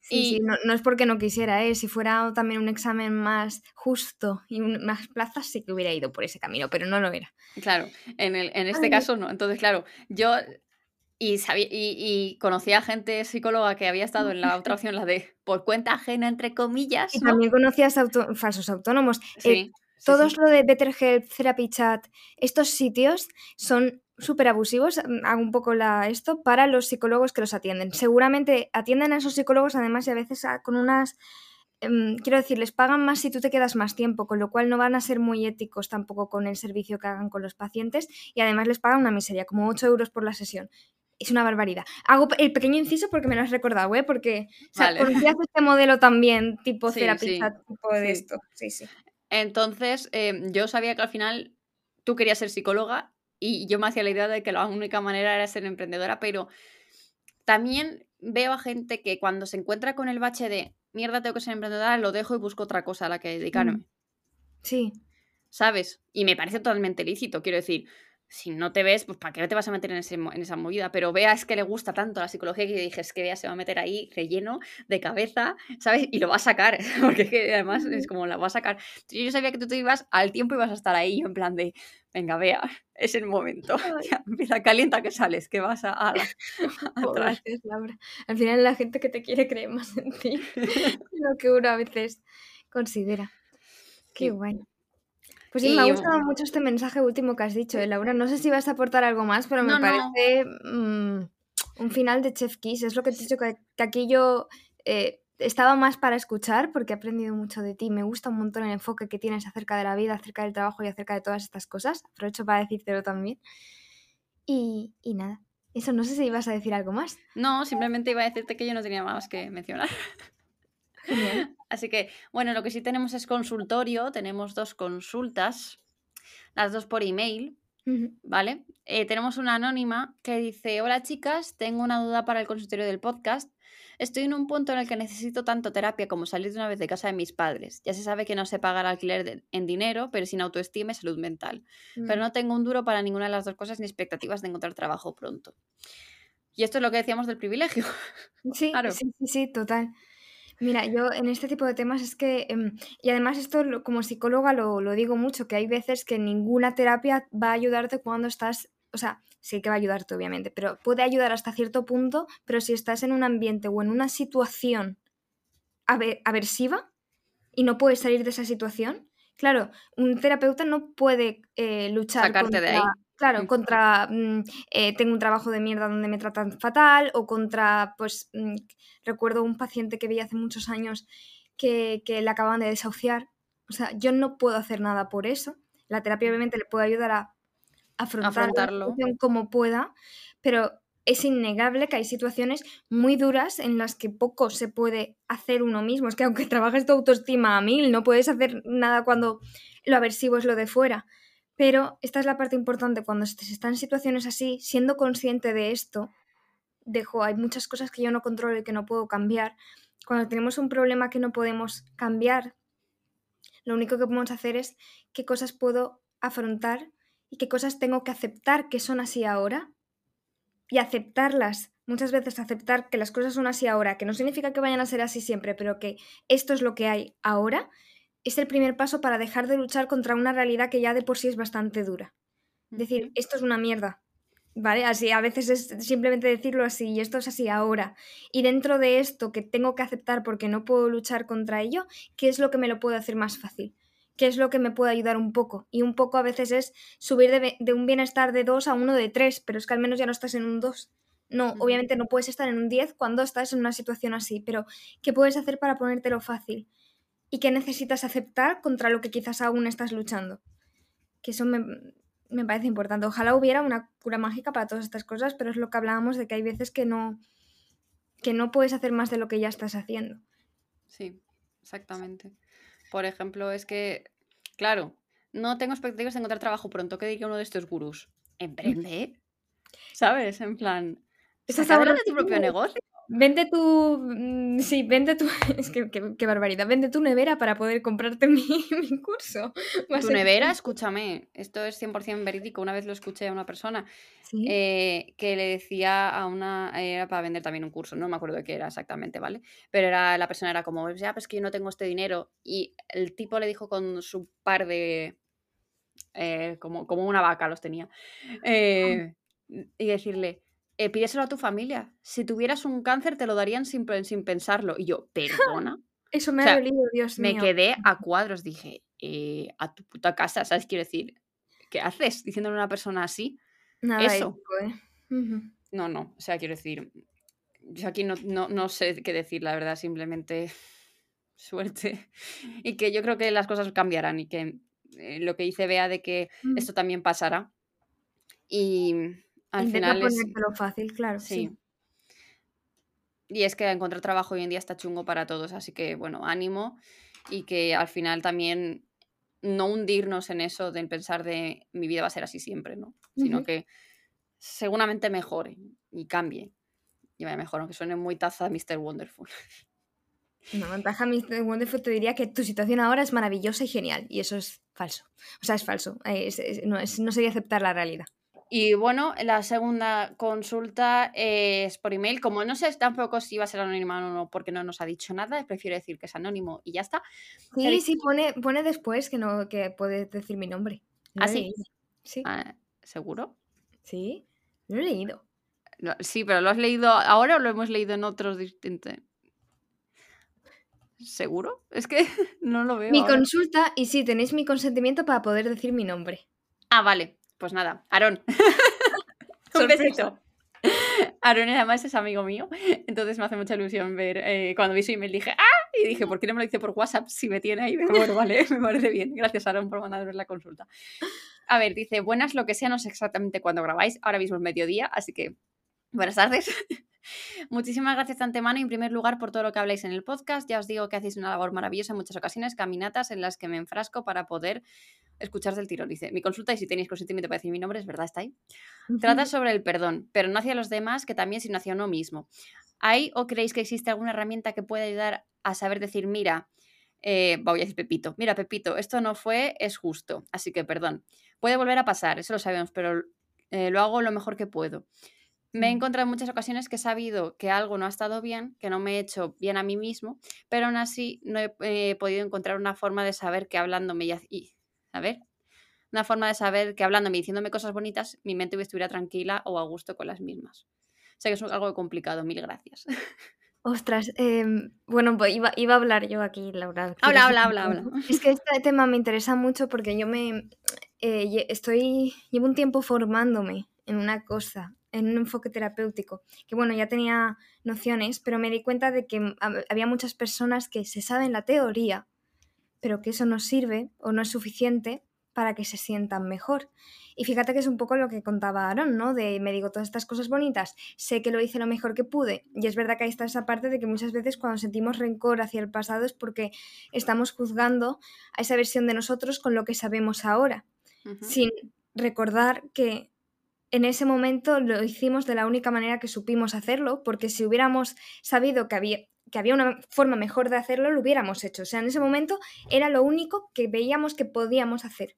Sí, y... no, es porque no quisiera, ¿eh? si fuera también un examen más justo y más plazas, sí que hubiera ido por ese camino, pero no lo era. Claro, en, el, en este caso no. Entonces, claro, yo y, sabía, y, conocía gente psicóloga que había estado en la otra opción, la de por cuenta ajena, entre comillas. Y también conocías falsos autónomos. Eh, sí, todos lo de Better Help, Therapy Chat, estos sitios son súper abusivos, mm, hago un poco la, esto, para los psicólogos que los atienden. Seguramente atienden a esos psicólogos además y a veces con unas Em, quiero decir, les pagan más si tú te quedas más tiempo, con lo cual no van a ser muy éticos tampoco con el servicio que hagan con los pacientes y además les pagan una miseria, como 8 euros por la sesión. Es una barbaridad. Hago el pequeño inciso porque me lo has recordado, ¿eh? Porque o sea, este modelo también, tipo sí, tipo de esto. Sí, sí. Entonces, em, yo sabía que al final tú querías ser psicóloga y yo me hacía la idea de que la única manera era ser emprendedora, pero también veo a gente que cuando se encuentra con el bache de mierda, tengo que ser emprendedora, lo dejo y busco otra cosa a la que dedicarme. Mm. Sí. ¿Sabes? Y me parece totalmente lícito, quiero decir, si no te ves, pues ¿para qué no te vas a meter en, en esa movida? Pero Vea es que le gusta tanto la psicología que dije, es que Vea se va a meter ahí relleno de cabeza, ¿sabes? Y lo va a sacar, porque es que además es como la va a sacar. Yo sabía que tú te ibas al tiempo y vas a estar ahí, en plan de, venga, Vea, es el momento. Ya, empieza, calienta que sales, que vas a, a, Al final la gente que te quiere cree más en ti lo que uno a veces considera. Qué bueno. Pues sí, me ha gustado mucho este mensaje último que has dicho, ¿eh, Laura. No sé si vas a aportar algo más, pero me parece mm, un final de Chef Kiss. Es lo que te he dicho, que, aquí yo eh, estaba más para escuchar porque he aprendido mucho de ti. Me gusta un montón el enfoque que tienes acerca de la vida, acerca del trabajo y acerca de todas estas cosas. Aprovecho para decírtelo también. Y, y nada, eso no sé si ibas a decir algo más. No, simplemente iba a decirte que yo no tenía más que mencionar. Así que, bueno, lo que sí tenemos es consultorio, tenemos dos consultas, las dos por email, ¿vale? Eh, tenemos una anónima que dice, hola chicas, tengo una duda para el consultorio del podcast. Estoy en un punto en el que necesito tanto terapia como salir de una vez de casa de mis padres. Ya se sabe que no sé pagar alquiler en dinero, pero sin autoestima y salud mental. Pero mm. no tengo un duro para ninguna de las dos cosas ni expectativas de encontrar trabajo pronto. Y esto es lo que decíamos del privilegio. Sí, claro. sí, sí, sí, total. Mira, yo en este tipo de temas es que, em, y además esto como psicóloga lo, lo digo mucho, que hay veces que ninguna terapia va a ayudarte cuando estás, o sea, sí que va a ayudarte obviamente, pero puede ayudar hasta cierto punto, pero si estás en un ambiente o en una situación aversiva y no puedes salir de esa situación, claro, un terapeuta no puede eh, luchar Sacarte de ahí. Claro, contra mm, eh, tengo un trabajo de mierda donde me tratan fatal o contra, pues, mm, recuerdo un paciente que vi hace muchos años que, que le acaban de desahuciar. O sea, yo no puedo hacer nada por eso. La terapia obviamente le puede ayudar a afrontarlo como pueda, pero es innegable que hay situaciones muy duras en las que poco se puede hacer uno mismo. Es que aunque trabajes tu autoestima a mil, no puedes hacer nada cuando lo aversivo es lo de fuera. Pero esta es la parte importante, cuando se está en situaciones así, siendo consciente de esto, dejo, hay muchas cosas que yo no controlo y que no puedo cambiar. Cuando tenemos un problema que no podemos cambiar, lo único que podemos hacer es qué cosas puedo afrontar y qué cosas tengo que aceptar que son así ahora y aceptarlas. Muchas veces aceptar que las cosas son así ahora, que no significa que vayan a ser así siempre, pero que esto es lo que hay ahora, es el primer paso para dejar de luchar contra una realidad que ya de por sí es bastante dura. Decir, esto es una mierda. ¿Vale? Así, a veces es simplemente decirlo así, y esto es así ahora. Y dentro de esto que tengo que aceptar porque no puedo luchar contra ello, ¿qué es lo que me lo puede hacer más fácil? ¿Qué es lo que me puede ayudar un poco? Y un poco a veces es subir de, de un bienestar de 2 a uno de 3, pero es que al menos ya no estás en un 2. No, obviamente no puedes estar en un 10 cuando estás en una situación así, pero ¿qué puedes hacer para ponértelo fácil? ¿Y qué necesitas aceptar contra lo que quizás aún estás luchando? Que eso me, me parece importante. Ojalá hubiera una cura mágica para todas estas cosas, pero es lo que hablábamos de que hay veces que no, que no puedes hacer más de lo que ya estás haciendo. Sí, exactamente. Por ejemplo, es que, claro, no tengo expectativas de encontrar trabajo pronto. ¿Qué diría uno de estos gurús? Emprende. ¿Sabes? En plan, ¿estás hablando de tu propio negocio? Vende tu. Mm, sí, vende tu. Es que qué, barbaridad. Vende tu nevera para poder comprarte mi, curso. tu nevera, escúchame. Esto es 100% verídico. Una vez lo escuché a una persona eh, que le decía a una. Era para vender también un curso. No me acuerdo de qué era exactamente, ¿vale? Pero era, la persona era como, ya, pues que yo no tengo este dinero. Y el tipo le dijo con su par de. Eh, como, como una vaca los tenía. Eh, y decirle eh, pídeselo a tu familia. Si tuvieras un cáncer, te lo darían sin, sin pensarlo. Y yo, ¿perdona? Eso me ha dolido, Dios mío. Me quedé a cuadros, dije, eh, a tu puta casa, ¿sabes? Quiero decir, ¿qué haces diciéndole a una persona así? Nada Eso. ¿eh? No, no, o sea, quiero decir, yo aquí no, no, sé qué decir, la verdad, simplemente suerte. Y que yo creo que las cosas cambiarán y que eh, lo que dice Bea de que mm. esto también pasará. Y al final es... fácil, claro. Sí. Y es que encontrar trabajo hoy en día está chungo para todos, así que bueno, ánimo y que al final también no hundirnos en eso de pensar de mi vida va a ser así siempre, ¿no? Sino que seguramente mejore y cambie. Y vaya mejor, aunque suene muy taza Mr. Wonderful. Una ventaja Mr. Wonderful te diría que tu situación ahora es maravillosa y genial. Y eso es falso. O sea, es falso. no, no sería aceptar la realidad. Y bueno, la segunda consulta es por email. Como no sé tampoco si va a ser anónima o no, porque no nos ha dicho nada, prefiero decir que es anónimo y ya está. Sí, sí, pone, pone después que no que puedes decir mi nombre. ¿Ah, sí? Sí. Ah, ¿Seguro? Sí, lo he leído. Sí, pero ¿lo has leído ahora o lo hemos leído en otros distintos? ¿Seguro? Es que no lo veo. Mi consulta, y sí, tenéis mi consentimiento para poder decir mi nombre. Ah, vale. Pues nada, Aarón. Un besito. Aaron además es amigo mío, entonces me hace mucha ilusión ver, eh, cuando vi su email dije, ¡ah! Y dije, ¿por qué no me lo dice por WhatsApp si me tiene ahí? bueno, vale, me parece bien. Gracias, Aaron, por mandarme la consulta. A ver, dice, buenas lo que sea, no sé exactamente cuándo grabáis, ahora mismo es mediodía, así que buenas tardes. Muchísimas gracias de antemano, en primer lugar, por todo lo que habláis en el podcast. Ya os digo que hacéis una labor maravillosa en muchas ocasiones, caminatas en las que me enfrasco para poder escuchar del tirón. Dice, mi consulta y si tenéis consentimiento para decir mi nombre, es verdad, está ahí. Trata sobre el perdón, pero no hacia los demás, que también, sino hacia uno mismo. ¿Hay o creéis que existe alguna herramienta que pueda ayudar a saber decir, mira, eh, voy a decir Pepito, mira Pepito, esto no fue, es justo, así que perdón. Puede volver a pasar, eso lo sabemos, pero eh, lo hago lo mejor que puedo. Me he mm. encontrado en muchas ocasiones que he sabido que algo no ha estado bien, que no me he hecho bien a mí mismo, pero aún así no he podido encontrar una forma de saber que hablándome y, a ver, una forma de saber que hablándome y diciéndome cosas bonitas, mi mente estuviera tranquila o a gusto con las mismas. Sé que es algo complicado, mil gracias. Ostras, em, bueno, pues iba, a hablar yo aquí, Laura. Habla, habla, habla, habla. Es que este tema me interesa mucho porque yo me eh, estoy, llevo un tiempo formándome en una cosa en un enfoque terapéutico, que bueno, ya tenía nociones, pero me di cuenta de que había muchas personas que se saben la teoría, pero que eso no sirve o no es suficiente para que se sientan mejor. Y fíjate que es un poco lo que contaba Aaron, ¿no? De me digo todas estas cosas bonitas, sé que lo hice lo mejor que pude. Y es verdad que ahí está esa parte de que muchas veces cuando sentimos rencor hacia el pasado es porque estamos juzgando a esa versión de nosotros con lo que sabemos ahora, sin recordar que en ese momento lo hicimos de la única manera que supimos hacerlo, porque si hubiéramos sabido que había, que había una forma mejor de hacerlo, lo hubiéramos hecho. O sea, en ese momento era lo único que veíamos que podíamos hacer.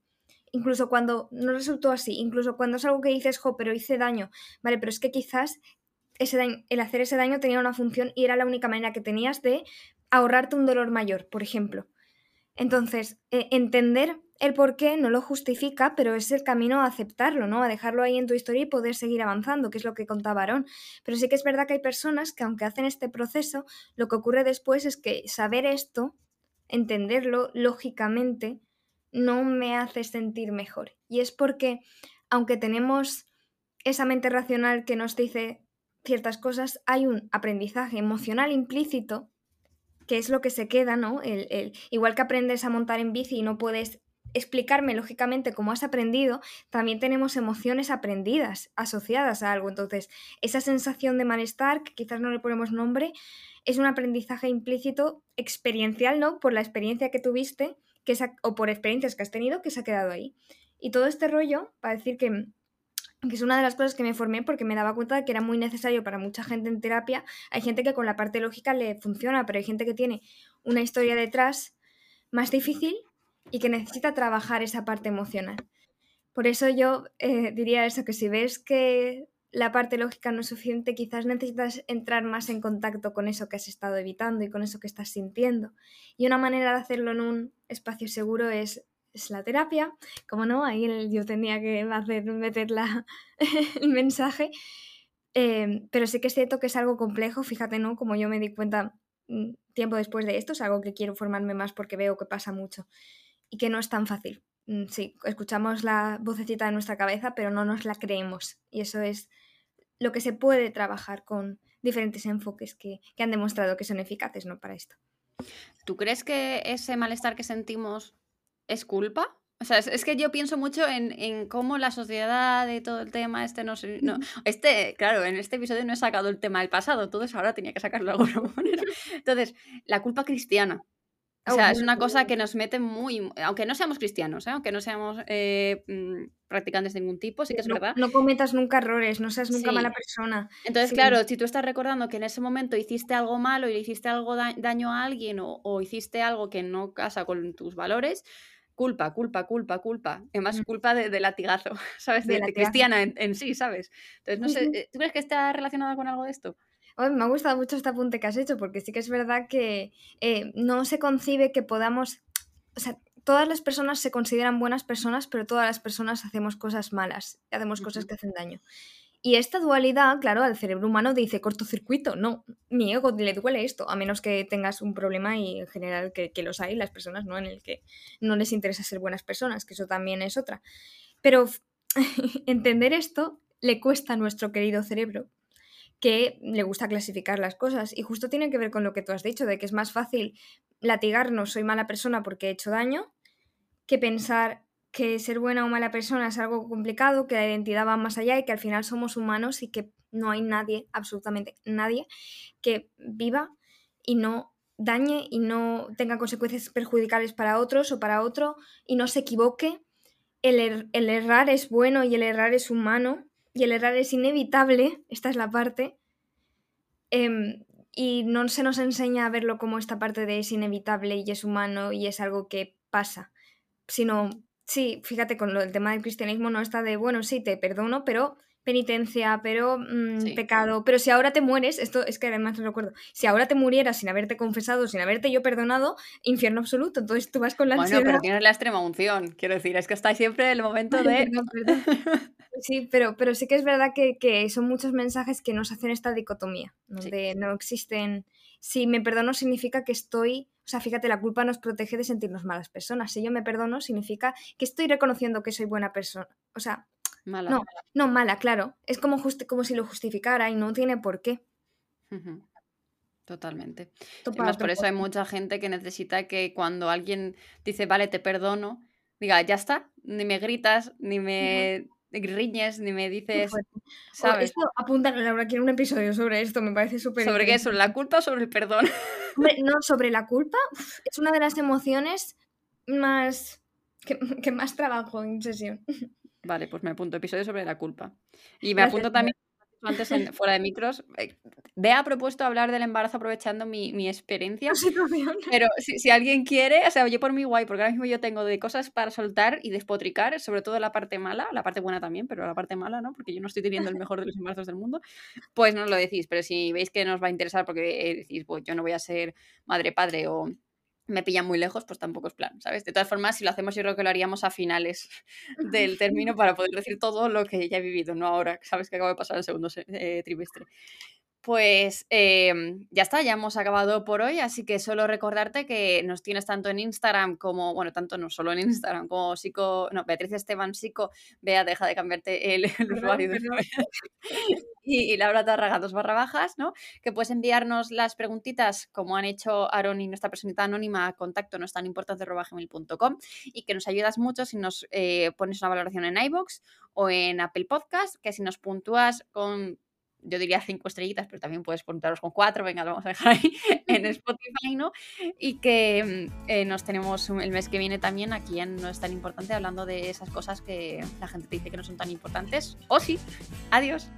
Incluso cuando no resultó así, incluso cuando es algo que dices, jo, pero hice daño, vale, pero es que quizás ese el hacer ese daño tenía una función y era la única manera que tenías de ahorrarte un dolor mayor, por ejemplo. Entonces, eh, entender el por qué no lo justifica, pero es el camino a aceptarlo, ¿no? A dejarlo ahí en tu historia y poder seguir avanzando, que es lo que contaba Aaron. Pero sí que es verdad que hay personas que aunque hacen este proceso, lo que ocurre después es que saber esto, entenderlo lógicamente, no me hace sentir mejor. Y es porque, aunque tenemos esa mente racional que nos dice ciertas cosas, hay un aprendizaje emocional implícito que es lo que se queda, ¿no? El, igual que aprendes a montar en bici y no puedes explicarme lógicamente cómo has aprendido, también tenemos emociones aprendidas, asociadas a algo. Entonces, esa sensación de malestar, que quizás no le ponemos nombre, es un aprendizaje implícito, experiencial, ¿no? Por la experiencia que tuviste que o por experiencias que has tenido que se ha quedado ahí. Y todo este rollo, para decir que, que es una de las cosas que me formé porque me daba cuenta de que era muy necesario para mucha gente en terapia. Hay gente que con la parte lógica le funciona, pero hay gente que tiene una historia detrás más difícil y que necesita trabajar esa parte emocional. Por eso yo eh, diría eso, que si ves que la parte lógica no es suficiente, quizás necesitas entrar más en contacto con eso que has estado evitando y con eso que estás sintiendo. Y una manera de hacerlo en un espacio seguro es, es la terapia. Como no, ahí yo tenía que hacer, meter el mensaje. Eh, pero sí que es cierto que es algo complejo, fíjate, ¿no? Como yo me di cuenta mm, tiempo después de esto, es algo que quiero formarme más porque veo que pasa mucho y que no es tan fácil. Mm, sí, escuchamos la vocecita de nuestra cabeza, pero no nos la creemos. Y eso es lo que se puede trabajar con diferentes enfoques que, han demostrado que son eficaces ¿no? para esto. ¿Tú crees que ese malestar que sentimos es culpa? O sea, es, que yo pienso mucho en, cómo la sociedad y todo el tema, este no sé, no, este, claro, en este episodio no he sacado el tema del pasado, todo eso ahora tenía que sacarlo de alguna manera. Entonces, la culpa cristiana. O sea, es una cosa que nos mete muy. Aunque no seamos cristianos, ¿eh? aunque no seamos eh, mm, practicantes de ningún tipo, sí que es verdad. No cometas nunca errores, no seas nunca mala persona. Entonces, claro, si tú estás recordando que en ese momento hiciste algo malo y le hiciste algo daño a alguien o, hiciste algo que no casa con tus valores, culpa, culpa, culpa, culpa. Además, culpa de, latigazo, ¿sabes? De, cristiana en, sí, ¿sabes? Entonces, no sé, eh, ¿tú crees que está relacionada con algo de esto? Me ha gustado mucho este apunte que has hecho, porque sí que es verdad que eh, no se concibe que podamos. O sea, todas las personas se consideran buenas personas, pero todas las personas hacemos cosas malas, hacemos cosas que hacen daño. Y esta dualidad, claro, al cerebro humano dice cortocircuito, no, mi ego le duele esto, a menos que tengas un problema y en general que, que los hay, las personas, ¿no? En el que no les interesa ser buenas personas, que eso también es otra. Pero entender esto le cuesta a nuestro querido cerebro, que le gusta clasificar las cosas. Y justo tiene que ver con lo que tú has dicho, de que es más fácil latigarnos, soy mala persona porque he hecho daño, que pensar que ser buena o mala persona es algo complicado, que la identidad va más allá y que al final somos humanos y que no hay nadie, absolutamente nadie, que viva y no dañe y no tenga consecuencias perjudiciales para otros o para otro y no se equivoque. El, er-, el errar es bueno y el errar es humano y el errar es inevitable, esta es la parte, em, y no se nos enseña a verlo como esta parte de es inevitable y es humano y es algo que pasa, sino, sí, fíjate, con lo, el tema del cristianismo no está de, bueno, sí, te perdono, pero penitencia, pero mm, pecado. Pero si ahora te mueres, esto es que además no recuerdo, si ahora te murieras sin haberte confesado, sin haberte yo perdonado, infierno absoluto. Entonces tú vas con la Bueno, pero tienes la extrema unción, quiero decir, es que está siempre el momento de. sí, pero, pero sí que es verdad que, son muchos mensajes que nos hacen esta dicotomía, donde no existen. Si me perdono significa que estoy. O sea, fíjate, la culpa nos protege de sentirnos malas personas. Si yo me perdono, significa que estoy reconociendo que soy buena persona. O sea, Mala. No, no, mala, claro. Es como, como si lo justificara y no tiene por qué. Totalmente. Además, por eso hay mucha gente que necesita que cuando alguien dice, vale, te perdono, diga, ya está, ni me gritas, ni me riñes, ni me dices. ¿sabes? Esto apunta, Laura, quiero un episodio sobre esto, me parece súper. ¿Sobre qué? ¿Sobre la culpa o sobre el perdón? no, sobre la culpa. Es una de las emociones más. que, que más trabajo en sesión. Vale, pues me apunto episodio sobre la culpa. Y me apunto también antes fuera de micros. Eh, ha propuesto hablar del embarazo aprovechando mi, experiencia. Pero si, alguien quiere, o sea, yo por mi guay, porque ahora mismo yo tengo de cosas para soltar y despotricar, sobre todo la parte mala, la parte buena también, pero la parte mala, ¿no? Porque yo no estoy teniendo el mejor de los embarazos del mundo, pues no lo decís. Pero si veis que nos va a interesar porque decís, pues yo no voy a ser madre, padre o me pillan muy lejos, pues tampoco es plan, ¿sabes? De todas formas, si lo hacemos, yo creo que lo haríamos a finales del término para poder decir todo lo que ya he vivido, no ahora, sabes que acabo de pasar el segundo eh, trimestre. Pues em, ya está, ya hemos acabado por hoy, así que solo recordarte que nos tienes tanto en Instagram como, bueno, tanto no solo en Instagram como psico, no, Beatriz Esteban Psico, vea, deja de cambiarte el, usuario y, y Laura Tarraga, dos barra bajas, ¿no? Que puedes enviarnos las preguntitas como han hecho Aaron y nuestra personita anónima a contacto no es tan importante gmail.com y que nos ayudas mucho si nos eh, pones una valoración en iBox o en Apple Podcast, que si nos puntúas con yo diría cinco estrellitas, pero también puedes puntuarlos con cuatro, venga, lo vamos a dejar ahí en Spotify, ¿no? Y que mm, eh, nos tenemos el mes que viene también aquí en No es tan importante, hablando de esas cosas que la gente te dice que no son tan importantes. O sí. Adiós.